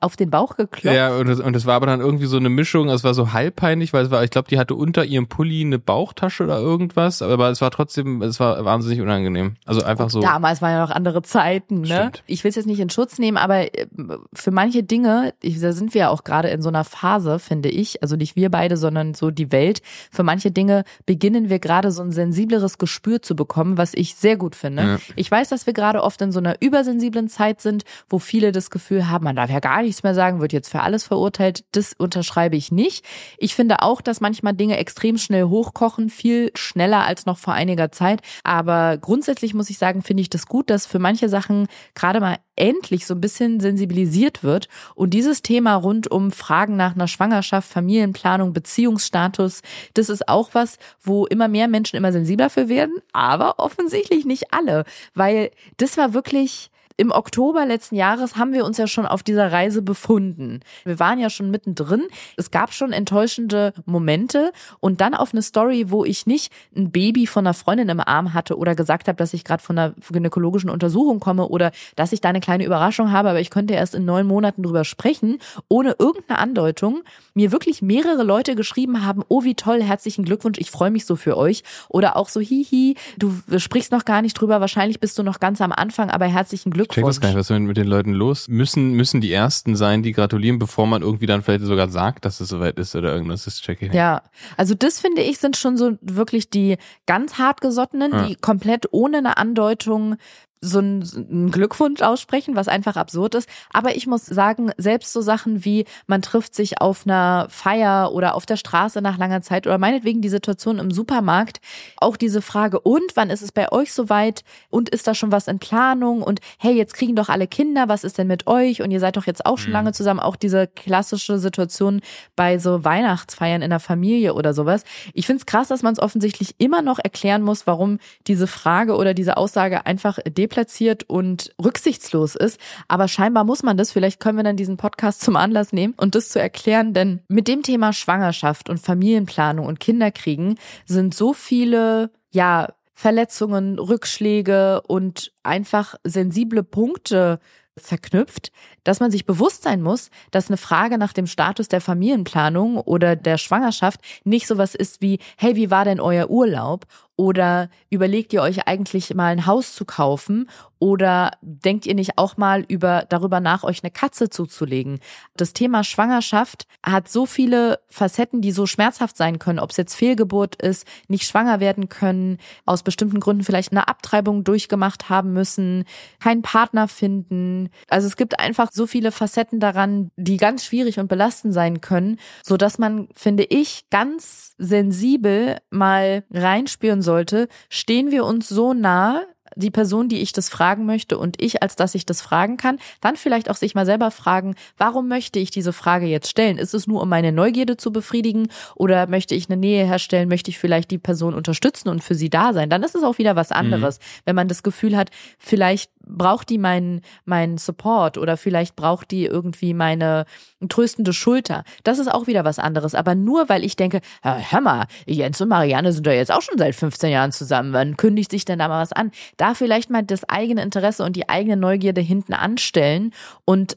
Speaker 1: Auf den Bauch geklopft.
Speaker 2: Ja, und es, und war aber dann irgendwie so eine Mischung, es war so halb peinlich, weil es war, ich glaube, die hatte unter ihrem Pulli eine Bauchtasche oder irgendwas, aber es war trotzdem, es war wahnsinnig unangenehm. Also einfach so.
Speaker 1: Damals waren ja noch andere Zeiten, ne?
Speaker 2: Stimmt.
Speaker 1: Ich will es jetzt nicht in Schutz nehmen, aber äh, für manche Dinge, ich, da sind wir ja auch gerade in so einer Phase, finde ich, also nicht wir beide, sondern so die Welt. Für manche Dinge beginnen wir gerade so ein sensibleres Gespür zu bekommen, was ich sehr gut finde.
Speaker 2: Ja.
Speaker 1: Ich weiß, dass wir gerade oft in so einer übersensiblen Zeit sind, wo viele das Gefühl haben, man darf ja gar nichts mehr sagen, wird jetzt für alles verurteilt. Das unterschreibe ich nicht. Ich finde auch, dass manchmal Dinge extrem schnell hochkochen, viel schneller als noch vor einiger Zeit. Aber grundsätzlich muss ich sagen, finde ich das gut, dass für manche Sachen gerade mal endlich so ein bisschen sensibilisiert wird. Und dieses Thema rund um Fragen nach einer Schwangerschaft, Familienplanung, Beziehungsstatus, das ist auch was, wo immer mehr Menschen immer sensibler für werden, aber offensichtlich nicht alle, weil das war wirklich im Oktober letzten Jahres haben wir uns ja schon auf dieser Reise befunden. Wir waren ja schon mittendrin. Es gab schon enttäuschende Momente und dann auf eine Story, wo ich nicht ein Baby von einer Freundin im Arm hatte oder gesagt habe, dass ich gerade von einer gynäkologischen Untersuchung komme oder dass ich da eine kleine Überraschung habe, aber ich könnte erst in neun Monaten drüber sprechen, ohne irgendeine Andeutung, mir wirklich mehrere Leute geschrieben haben, oh wie toll, herzlichen Glückwunsch, ich freue mich so für euch. Oder auch so, hihi, du sprichst noch gar nicht drüber, wahrscheinlich bist du noch ganz am Anfang, aber herzlichen Glückwunsch. Glückwunsch.
Speaker 2: check das gar nicht, was denn mit den Leuten los? Müssen, müssen die Ersten sein, die gratulieren, bevor man irgendwie dann vielleicht sogar sagt, dass es soweit ist oder irgendwas, das check ich nicht.
Speaker 1: Ja, also das finde ich sind schon so wirklich die ganz hartgesottenen,
Speaker 2: Ja.
Speaker 1: die komplett ohne eine Andeutung so einen, Glückwunsch aussprechen, was einfach absurd ist. Aber ich muss sagen, selbst so Sachen wie man trifft sich auf einer Feier oder auf der Straße nach langer Zeit oder meinetwegen die Situation im Supermarkt, auch diese Frage, und wann ist es bei euch soweit? Und ist da schon was in Planung? Und hey, jetzt kriegen doch alle Kinder, was ist denn mit euch? Und ihr seid doch jetzt auch schon
Speaker 2: Mhm.
Speaker 1: lange zusammen. Auch diese klassische Situation bei so Weihnachtsfeiern in der Familie oder sowas. Ich finde es krass, dass man es offensichtlich immer noch erklären muss, warum diese Frage oder diese Aussage einfach deplatziert und rücksichtslos ist. Aber scheinbar muss man das. Vielleicht können wir dann diesen Podcast zum Anlass nehmen und das zu erklären, denn mit dem Thema Schwangerschaft und Familienplanung und Kinderkriegen sind so viele, ja, Verletzungen, Rückschläge und einfach sensible Punkte verknüpft, dass man sich bewusst sein muss, dass eine Frage nach dem Status der Familienplanung oder der Schwangerschaft nicht sowas ist wie, hey, wie war denn euer Urlaub? Oder überlegt ihr euch eigentlich mal ein Haus zu kaufen? Oder denkt ihr nicht auch mal über, darüber nach, euch eine Katze zuzulegen? Das Thema Schwangerschaft hat so viele Facetten, die so schmerzhaft sein können, ob es jetzt Fehlgeburt ist, nicht schwanger werden können, aus bestimmten Gründen vielleicht eine Abtreibung durchgemacht haben müssen, keinen Partner finden. Also es gibt einfach so viele Facetten daran, die ganz schwierig und belastend sein können, so dass man, finde ich, ganz sensibel mal reinspüren sollte, stehen wir uns so nah, die Person, die ich das fragen möchte und ich, als dass ich das fragen kann, dann vielleicht auch sich mal selber fragen, warum möchte ich diese Frage jetzt stellen? Ist es nur, um meine Neugierde zu befriedigen oder möchte ich eine Nähe herstellen? Möchte ich vielleicht die Person unterstützen und für sie da sein? Dann ist es auch wieder was anderes. Wenn man das Gefühl hat, vielleicht braucht die meinen, meinen Support oder vielleicht braucht die irgendwie meine tröstende Schulter. Das ist auch wieder was anderes. Aber nur, weil ich denke, "Ja, hör mal, Jens und Marianne sind doch jetzt auch schon seit 15 Jahren zusammen. Wann kündigt sich denn da mal was an? Da vielleicht mal das eigene Interesse und die eigene Neugierde hinten anstellen und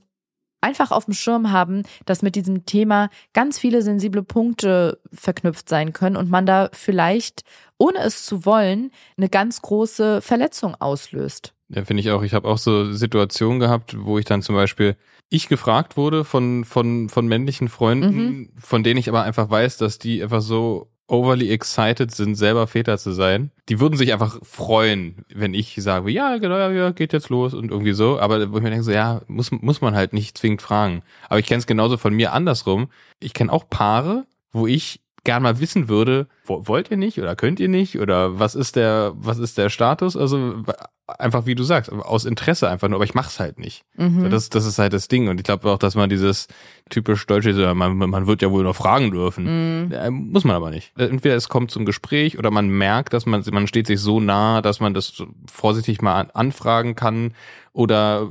Speaker 1: einfach auf dem Schirm haben, dass mit diesem Thema ganz viele sensible Punkte verknüpft sein können und man da vielleicht, ohne es zu wollen, eine ganz große Verletzung auslöst.
Speaker 2: Ja, finde ich auch. Ich habe auch so Situationen gehabt, wo ich dann zum Beispiel ich gefragt wurde von von von männlichen Freunden, von denen ich aber einfach weiß, dass die einfach so overly excited sind, selber Väter zu sein. Die würden sich einfach freuen, wenn ich sage, ja, genau, ja, geht jetzt los und irgendwie so. Aber wo ich mir denke, so, ja, muss, muss man halt nicht zwingend fragen. Aber ich kenne es genauso von mir andersrum. Ich kenne auch Paare, wo ich gern mal wissen würde, wo- wollt ihr nicht oder könnt ihr nicht oder was ist der, was ist der Status? Also einfach wie du sagst, aus Interesse einfach nur, aber ich mach's halt nicht.
Speaker 1: Mhm.
Speaker 2: So, das, das ist halt das Ding. Und ich glaube auch, dass man dieses typisch deutsche, so, man, man wird ja wohl noch fragen dürfen.
Speaker 1: Mhm.
Speaker 2: Äh, Muss man aber nicht. Entweder es kommt zum Gespräch oder man merkt, dass man, man steht sich so nah, dass man das vorsichtig mal an, anfragen kann oder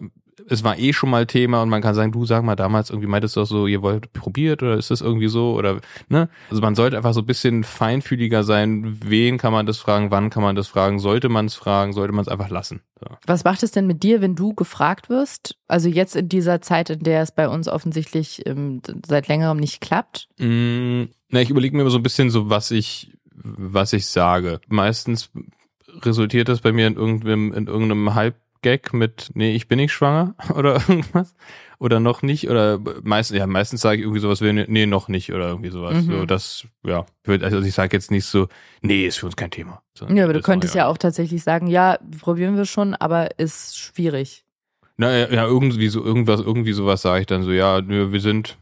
Speaker 2: es war eh schon mal Thema und man kann sagen, du sag mal, damals irgendwie meintest du doch so, ihr wollt probiert oder ist das irgendwie so oder ne? Also man sollte einfach so ein bisschen feinfühliger sein, wen kann man das fragen, wann kann man das fragen, sollte man es fragen, sollte man es einfach lassen. So.
Speaker 1: Was macht es denn mit dir, wenn du gefragt wirst? Also jetzt in dieser Zeit, in der es bei uns offensichtlich ähm, seit längerem nicht klappt?
Speaker 2: Mm, na, ich überlege mir immer so ein bisschen so, was ich, was ich sage. Meistens resultiert das bei mir in irgendeinem, in irgendeinem Halbgag mit, nee, ich bin nicht schwanger oder irgendwas. Oder noch nicht. Oder meistens, ja, meistens sage ich irgendwie sowas wie, nee, noch nicht oder irgendwie sowas.
Speaker 1: Mhm.
Speaker 2: So, das, ja, also ich sage jetzt nicht so, nee, ist für uns kein Thema.
Speaker 1: Ja, aber du könntest
Speaker 2: war
Speaker 1: ja auch tatsächlich sagen, ja, probieren wir schon, aber ist schwierig.
Speaker 2: Na, ja, ja, irgendwie so, irgendwas, irgendwie sowas sage ich dann so, ja, wir sind,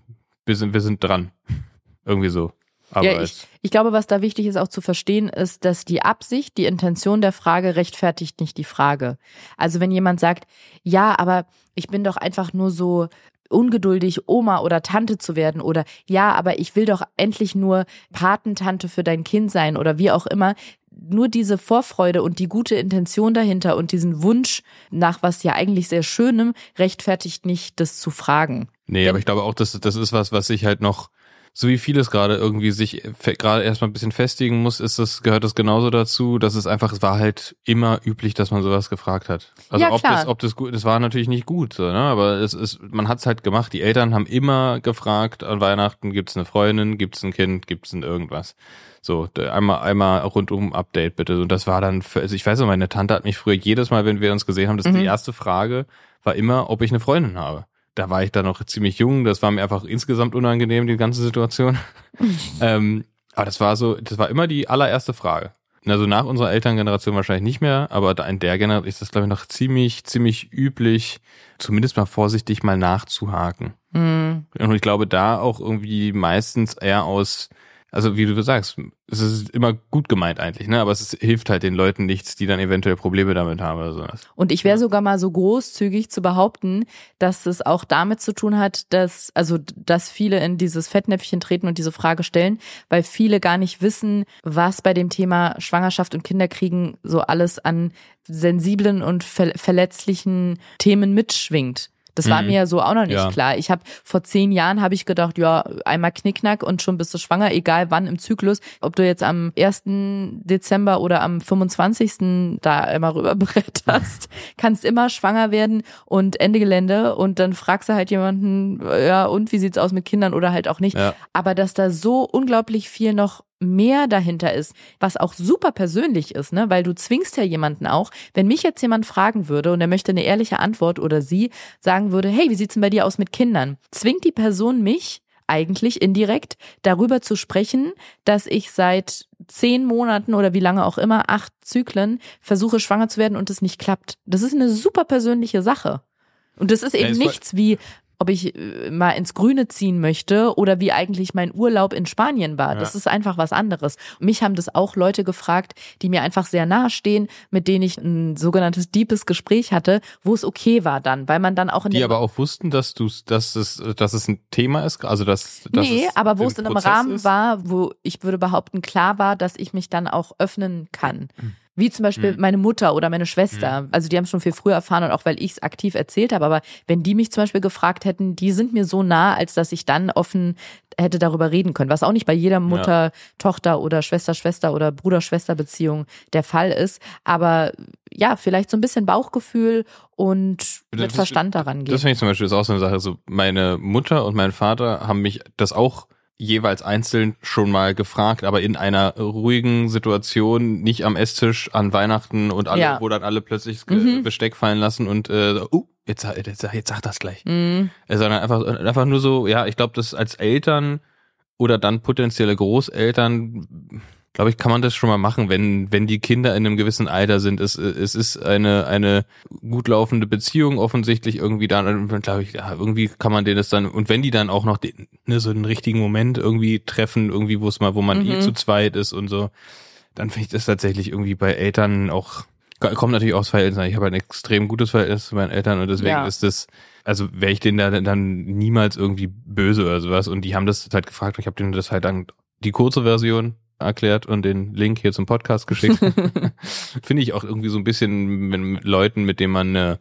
Speaker 2: wir sind, wir sind dran. irgendwie so. Aber
Speaker 1: ja, ich, ich glaube, was da wichtig ist auch zu verstehen, ist, dass die Absicht, die Intention der Frage rechtfertigt nicht die Frage. Also wenn jemand sagt, ja, aber ich bin doch einfach nur so ungeduldig, Oma oder Tante zu werden oder ja, aber ich will doch endlich nur Patentante für dein Kind sein oder wie auch immer. Nur diese Vorfreude und die gute Intention dahinter und diesen Wunsch nach was ja eigentlich sehr Schönem rechtfertigt nicht, das zu fragen.
Speaker 2: Nee, aber ich glaube auch, dass das ist was, was sich halt noch, so wie vieles gerade irgendwie sich gerade erstmal ein bisschen festigen muss, ist das, gehört das genauso dazu, dass es einfach, es war halt immer üblich, dass man sowas gefragt hat. Also
Speaker 1: Ja,
Speaker 2: ob das, ob das gut, das war natürlich nicht gut, so, ne? aber es ist, man hat's halt gemacht. Die Eltern haben immer gefragt an Weihnachten, gibt's eine Freundin, gibt's ein Kind, gibt's ein irgendwas. So, einmal, einmal rundum Update bitte. Und das war dann, für, also ich weiß noch, meine Tante hat mich früher jedes Mal, wenn wir uns gesehen haben, das
Speaker 1: Mhm.
Speaker 2: die erste Frage war immer, ob ich eine Freundin habe. Da war ich dann noch ziemlich jung, das war mir einfach insgesamt unangenehm, die ganze Situation. ähm, aber das war so, das war immer die allererste Frage. Also nach unserer Elterngeneration wahrscheinlich nicht mehr, aber in der Generation ist das, glaube ich, noch ziemlich, ziemlich üblich, zumindest mal vorsichtig mal nachzuhaken.
Speaker 1: Hm.
Speaker 2: Und ich glaube, da auch irgendwie meistens eher aus, also wie du sagst, es ist immer gut gemeint eigentlich, ne? Aber es ist, hilft halt den Leuten nichts, die dann eventuell Probleme damit haben oder sowas.
Speaker 1: Und ich wäre sogar mal so großzügig zu behaupten, dass es auch damit zu tun hat, dass, also, dass viele in dieses Fettnäpfchen treten und diese Frage stellen, weil viele gar nicht wissen, was bei dem Thema Schwangerschaft und Kinderkriegen so alles an sensiblen und ver verletzlichen Themen mitschwingt. Das war
Speaker 2: Mhm.
Speaker 1: mir so auch noch nicht
Speaker 2: Ja.
Speaker 1: klar. Ich habe vor zehn Jahren habe ich gedacht, ja, einmal Knickknack und schon bist du schwanger, egal wann im Zyklus. Ob du jetzt am 1. Dezember oder am 25. da einmal rüberbretterst, kannst immer schwanger werden und Ende Gelände und dann fragst du halt jemanden, ja, und wie sieht's aus mit Kindern oder halt auch nicht.
Speaker 2: Ja.
Speaker 1: Aber dass da so unglaublich viel noch mehr dahinter ist, was auch super persönlich ist, ne, weil du zwingst ja jemanden auch, wenn mich jetzt jemand fragen würde und er möchte eine ehrliche Antwort oder sie sagen würde, hey, wie sieht's denn bei dir aus mit Kindern? Zwingt die Person mich eigentlich indirekt darüber zu sprechen, dass ich seit zehn Monaten oder wie lange auch immer, acht Zyklen, versuche schwanger zu werden und es nicht klappt. Das ist eine super persönliche Sache. Und das ist eben nichts wie, ob ich äh, mal ins Grüne ziehen möchte oder wie eigentlich mein Urlaub in Spanien war. Das
Speaker 2: Ja.
Speaker 1: ist einfach was anderes. Mich haben das auch Leute gefragt, die mir einfach sehr nahe stehen, mit denen ich ein sogenanntes deepes Gespräch hatte, wo es okay war dann, weil man dann auch in
Speaker 2: Die aber auch wussten, dass du, dass es, dass es ein Thema ist, also dass, dass
Speaker 1: nee, aber wo es in einem Rahmen
Speaker 2: ist.
Speaker 1: war, wo ich würde behaupten, klar war, dass ich mich dann auch öffnen kann. Wie zum Beispiel
Speaker 2: Mhm.
Speaker 1: meine Mutter oder meine Schwester. Also die haben schon viel früher erfahren und auch weil ich es aktiv erzählt habe. Aber wenn die mich zum Beispiel gefragt hätten, die sind mir so nah, als dass ich dann offen hätte darüber reden können. Was auch nicht bei jeder Mutter, Tochter oder Schwester-Schwester oder Bruder-Schwester-Beziehung der Fall ist. Aber ja, vielleicht so ein bisschen Bauchgefühl und mit
Speaker 2: Das-
Speaker 1: Verstand daran gehen.
Speaker 2: Das finde ich zum Beispiel ist auch so eine Sache. So meine Mutter und mein Vater haben mich das auch jeweils einzeln schon mal gefragt, aber in einer ruhigen Situation, nicht am Esstisch an Weihnachten und alle,
Speaker 1: Ja.
Speaker 2: wo dann alle plötzlich
Speaker 1: Mhm.
Speaker 2: Besteck fallen lassen und äh, uh, jetzt, sag- jetzt, sag- jetzt sag das gleich.
Speaker 1: Mhm.
Speaker 2: Äh, Sondern einfach, einfach nur so, ja, ich glaube, das als Eltern oder dann potenzielle Großeltern, glaube ich, kann man das schon mal machen, wenn, wenn die Kinder in einem gewissen Alter sind. Es, es ist eine, eine gut laufende Beziehung offensichtlich irgendwie da, dann glaube ich, ja, irgendwie kann man denen das dann, und wenn die dann auch noch den, ne, so einen richtigen Moment irgendwie treffen, irgendwie, wo es mal, wo man eh
Speaker 1: Mhm.
Speaker 2: zu zweit ist und so, dann finde ich das tatsächlich irgendwie bei Eltern auch, kommt natürlich aufs Verhältnis an. Ich habe ein extrem gutes Verhältnis zu meinen Eltern und deswegen
Speaker 1: Ja.
Speaker 2: ist das, also wäre ich denen da dann niemals irgendwie böse oder sowas. Und die haben das halt gefragt und ich habe denen das halt dann die kurze Version erklärt und den Link hier zum Podcast geschickt. Finde ich auch irgendwie so ein bisschen mit, Leuten, mit denen man eine,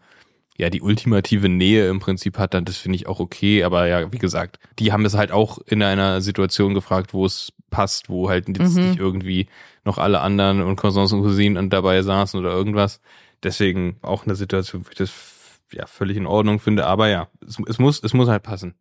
Speaker 2: ja die ultimative Nähe im Prinzip hat, dann das finde ich auch okay. Aber ja, wie gesagt, die haben es halt auch in einer Situation gefragt, wo es passt, wo halt jetzt
Speaker 1: Mhm.
Speaker 2: nicht irgendwie noch alle anderen und Cousins und Cousinen und dabei saßen oder irgendwas. Deswegen auch eine Situation, wo ich das ja völlig in Ordnung finde. Aber ja, es, es muss, es muss halt passen.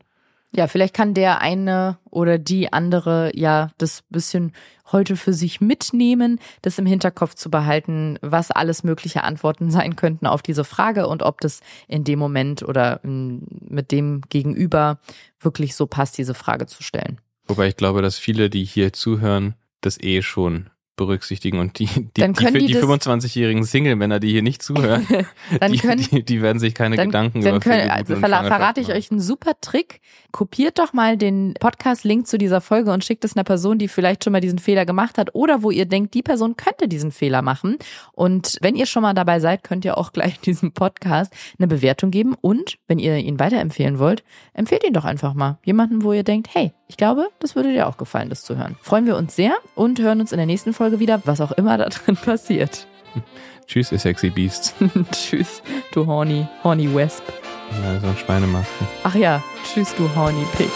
Speaker 1: Ja, vielleicht kann der eine oder die andere ja das bisschen heute für sich mitnehmen, das im Hinterkopf zu behalten, was alles mögliche Antworten sein könnten auf diese Frage und ob das in dem Moment oder mit dem Gegenüber wirklich so passt, diese Frage zu stellen.
Speaker 2: Wobei ich glaube, dass viele, die hier zuhören, das eh schon berücksichtigen und die, die, die, die,
Speaker 1: die das-
Speaker 2: 25-jährigen Single-Männer, die hier nicht zuhören,
Speaker 1: Dann
Speaker 2: die,
Speaker 1: können
Speaker 2: die, die werden sich keine
Speaker 1: dann,
Speaker 2: Gedanken
Speaker 1: dann
Speaker 2: über
Speaker 1: können, also verrate ich euch einen super Trick. Kopiert doch mal den Podcast-Link zu dieser Folge und schickt es einer Person, die vielleicht schon mal diesen Fehler gemacht hat oder wo ihr denkt, die Person könnte diesen Fehler machen. Und wenn ihr schon mal dabei seid, könnt ihr auch gleich diesem Podcast eine Bewertung geben. Und wenn ihr ihn weiterempfehlen wollt, empfehlt ihn doch einfach mal. Jemanden, wo ihr denkt, hey, ich glaube, das würde dir auch gefallen, das zu hören. Freuen wir uns sehr und hören uns in der nächsten Folge wieder, was auch immer da drin passiert.
Speaker 2: Tschüss, ihr sexy Beasts.
Speaker 1: Tschüss, du horny, horny Wesp.
Speaker 2: Ja, so ein Schweinemasken.
Speaker 1: Ach ja, tschüss, du horny Pig.